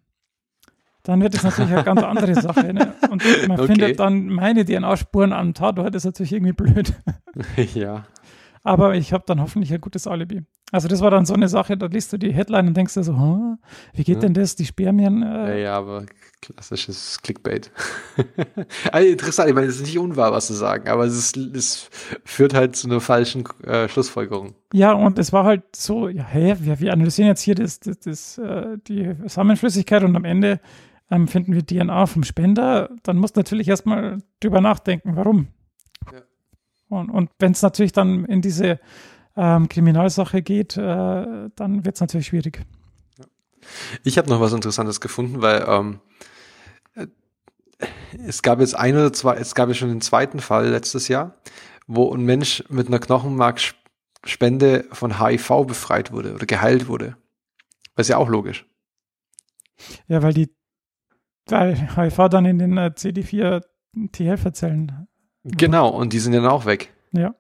dann wird es natürlich eine ganz andere Sache. Ne? Und man Okay. findet dann meine DNA-Spuren am Tatort, ist natürlich irgendwie blöd. ja. Aber ich habe dann hoffentlich ein gutes Alibi. Also das war dann so eine Sache, da liest du die Headline und denkst dir so, "Hä? wie geht Ja. denn das, die Spermien? Ja, Äh, ja, aber klassisches Clickbait. also interessant, ich meine, es ist nicht unwahr, was zu sagen, aber es, ist, es führt halt zu einer falschen äh, Schlussfolgerung. Ja, und es war halt so, ja, hä, wir, wir analysieren jetzt hier das, das, das, äh, die Samenflüssigkeit und am Ende ähm, finden wir DNA vom Spender. Dann musst du natürlich erstmal drüber nachdenken, warum. Ja. Und, und wenn es natürlich dann in diese ähm, Kriminalsache geht, äh, dann wird es natürlich schwierig. Ich habe noch was Interessantes gefunden, weil ähm, äh, es gab jetzt ein oder zwei, es gab ja schon den zweiten Fall letztes Jahr, wo ein Mensch mit einer Knochenmarkspende von HIV befreit wurde oder geheilt wurde. Das ist ja auch logisch. Ja, weil die, weil HIV dann in den äh, CD4 T-Helferzellen. Genau, und die sind ja dann auch weg. Ja.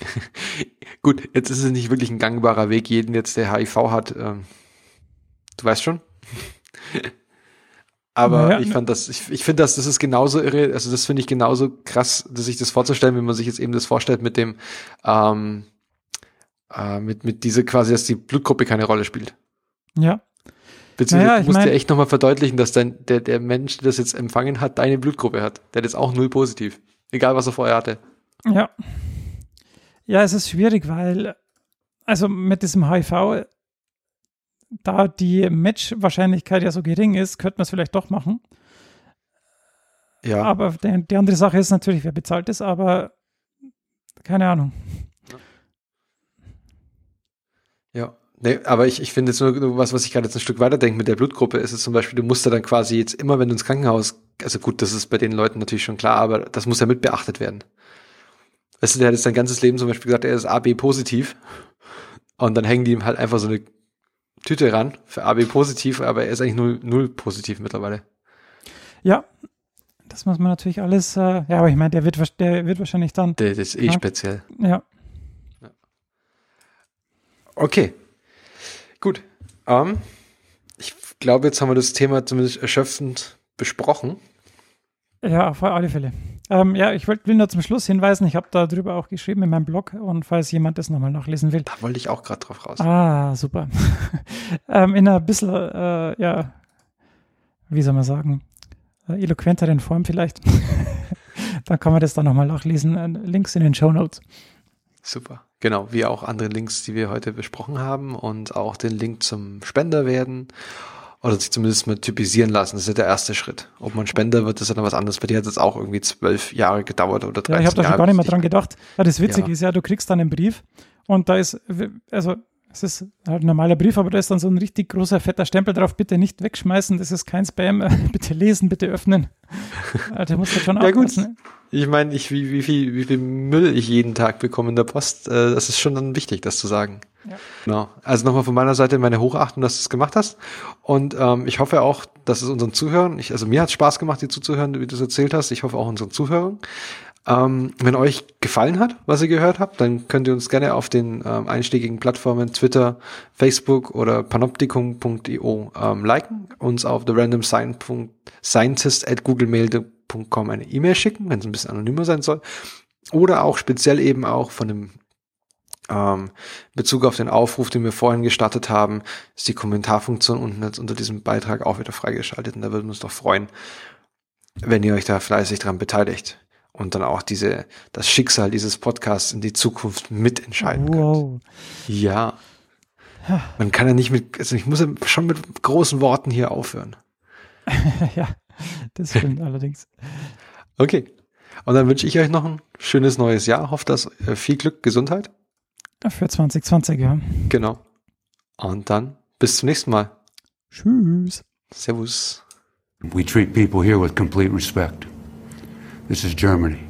Gut, jetzt ist es nicht wirklich ein gangbarer Weg, jeden jetzt, der HIV hat, ähm, du weißt schon. Aber Naja, ich ne- fand das, ich, ich finde das, das ist genauso irre, also das finde ich genauso krass, dass sich das vorzustellen, wie man sich jetzt eben das vorstellt mit dem, ähm, äh, mit, mit diese quasi, dass die Blutgruppe keine Rolle spielt. Ja. Beziehungsweise Naja, du ich musst mein- dir echt nochmal verdeutlichen, dass dein, der, der Mensch, der das jetzt empfangen hat, deine Blutgruppe hat. Der hat jetzt auch null positiv. Egal, was er vorher hatte. Ja. Ja, es ist schwierig, weil, also mit diesem HIV, da die Match-Wahrscheinlichkeit ja so gering ist, könnte man es vielleicht doch machen. Ja. Aber die, die andere Sache ist natürlich, wer bezahlt ist, aber keine Ahnung. Ja, nee, aber ich, ich finde jetzt nur was, was ich gerade jetzt ein Stück weiter denke mit der Blutgruppe, ist es zum Beispiel, du musst ja dann quasi jetzt immer, wenn du ins Krankenhaus, also gut, das ist bei den Leuten natürlich schon klar, aber das muss ja mit beachtet werden. Weißt du, der hat jetzt sein ganzes Leben zum Beispiel gesagt, er ist AB positiv und dann hängen die ihm halt einfach so eine Tüte ran für AB positiv, aber er ist eigentlich null, null positiv mittlerweile. Ja, das muss man natürlich alles, äh, ja, aber ich meine, der wird, der wird wahrscheinlich dann, Der, das ist eh Ja. speziell. ja, Okay, gut. Ähm, ich glaube, jetzt haben wir das Thema zumindest erschöpfend besprochen. ja, auf alle Fälle. Ähm, ja, ich wollt, will nur zum Schluss hinweisen, ich habe darüber auch geschrieben in meinem Blog und falls jemand das nochmal nachlesen will, Da wollte ich auch gerade drauf raus. Ah, super. ähm, in einer bisschen, äh, ja, wie soll man sagen, äh, eloquenteren Form vielleicht. dann kann man das dann nochmal nachlesen. Äh, Links in den Show Notes. Super. Genau, wie auch andere Links, die wir heute besprochen haben und auch den Link zum Spender werden oder sich zumindest mal typisieren lassen. Das ist ja der erste Schritt. Ob man Spender wird, ist ja dann was anderes. Bei dir hat es auch irgendwie zwölf Jahre gedauert oder 13 Ja, ich habe da schon Jahre, gar nicht mehr dran gedacht. Ja, das Witzige Ja. ist ja, du kriegst dann einen Brief und da ist, also es ist halt ein normaler Brief, aber da ist dann so ein richtig großer, fetter Stempel drauf, bitte nicht wegschmeißen, das ist kein Spam, bitte lesen, bitte öffnen. Alter, muss das schon Ja, gut. aufpassen. Ich meine, ich, wie, wie, viel, wie viel Müll ich jeden Tag bekomme in der Post, äh, das ist schon dann wichtig, das zu sagen. Ja. Genau. Also nochmal von meiner Seite meine Hochachtung, dass du es gemacht hast. Und ähm, ich hoffe auch, dass es unseren Zuhörern, ich, also mir hat Spaß gemacht, dir zuzuhören, wie du es erzählt hast. Ich hoffe auch unseren Zuhörern. Ähm, wenn euch gefallen hat, was ihr gehört habt, dann könnt ihr uns gerne auf den ähm, einschlägigen Plattformen Twitter, Facebook oder panoptikum.io ähm, liken, uns auf the random scientist at googlemail.com eine E-Mail schicken, wenn es ein bisschen anonymer sein soll. Oder auch speziell eben auch von dem ähm, Bezug auf den Aufruf, den wir vorhin gestartet haben, ist die Kommentarfunktion unten jetzt unter diesem Beitrag auch wieder freigeschaltet. Und da würden wir uns doch freuen, wenn ihr euch da fleißig dran beteiligt und dann auch diese, das Schicksal dieses Podcasts in die Zukunft mitentscheiden könnt. Wow. Ja. Man kann ja nicht mit, also ich muss ja schon mit großen Worten hier aufhören. ja, das stimmt allerdings. Okay. Und dann wünsche ich euch noch ein schönes neues Jahr. Hoffe, dass äh, viel Glück, Gesundheit. Für 2020, ja. Genau. Und dann bis zum nächsten Mal. Tschüss. Servus. We treat people here with complete respect. This is Germany.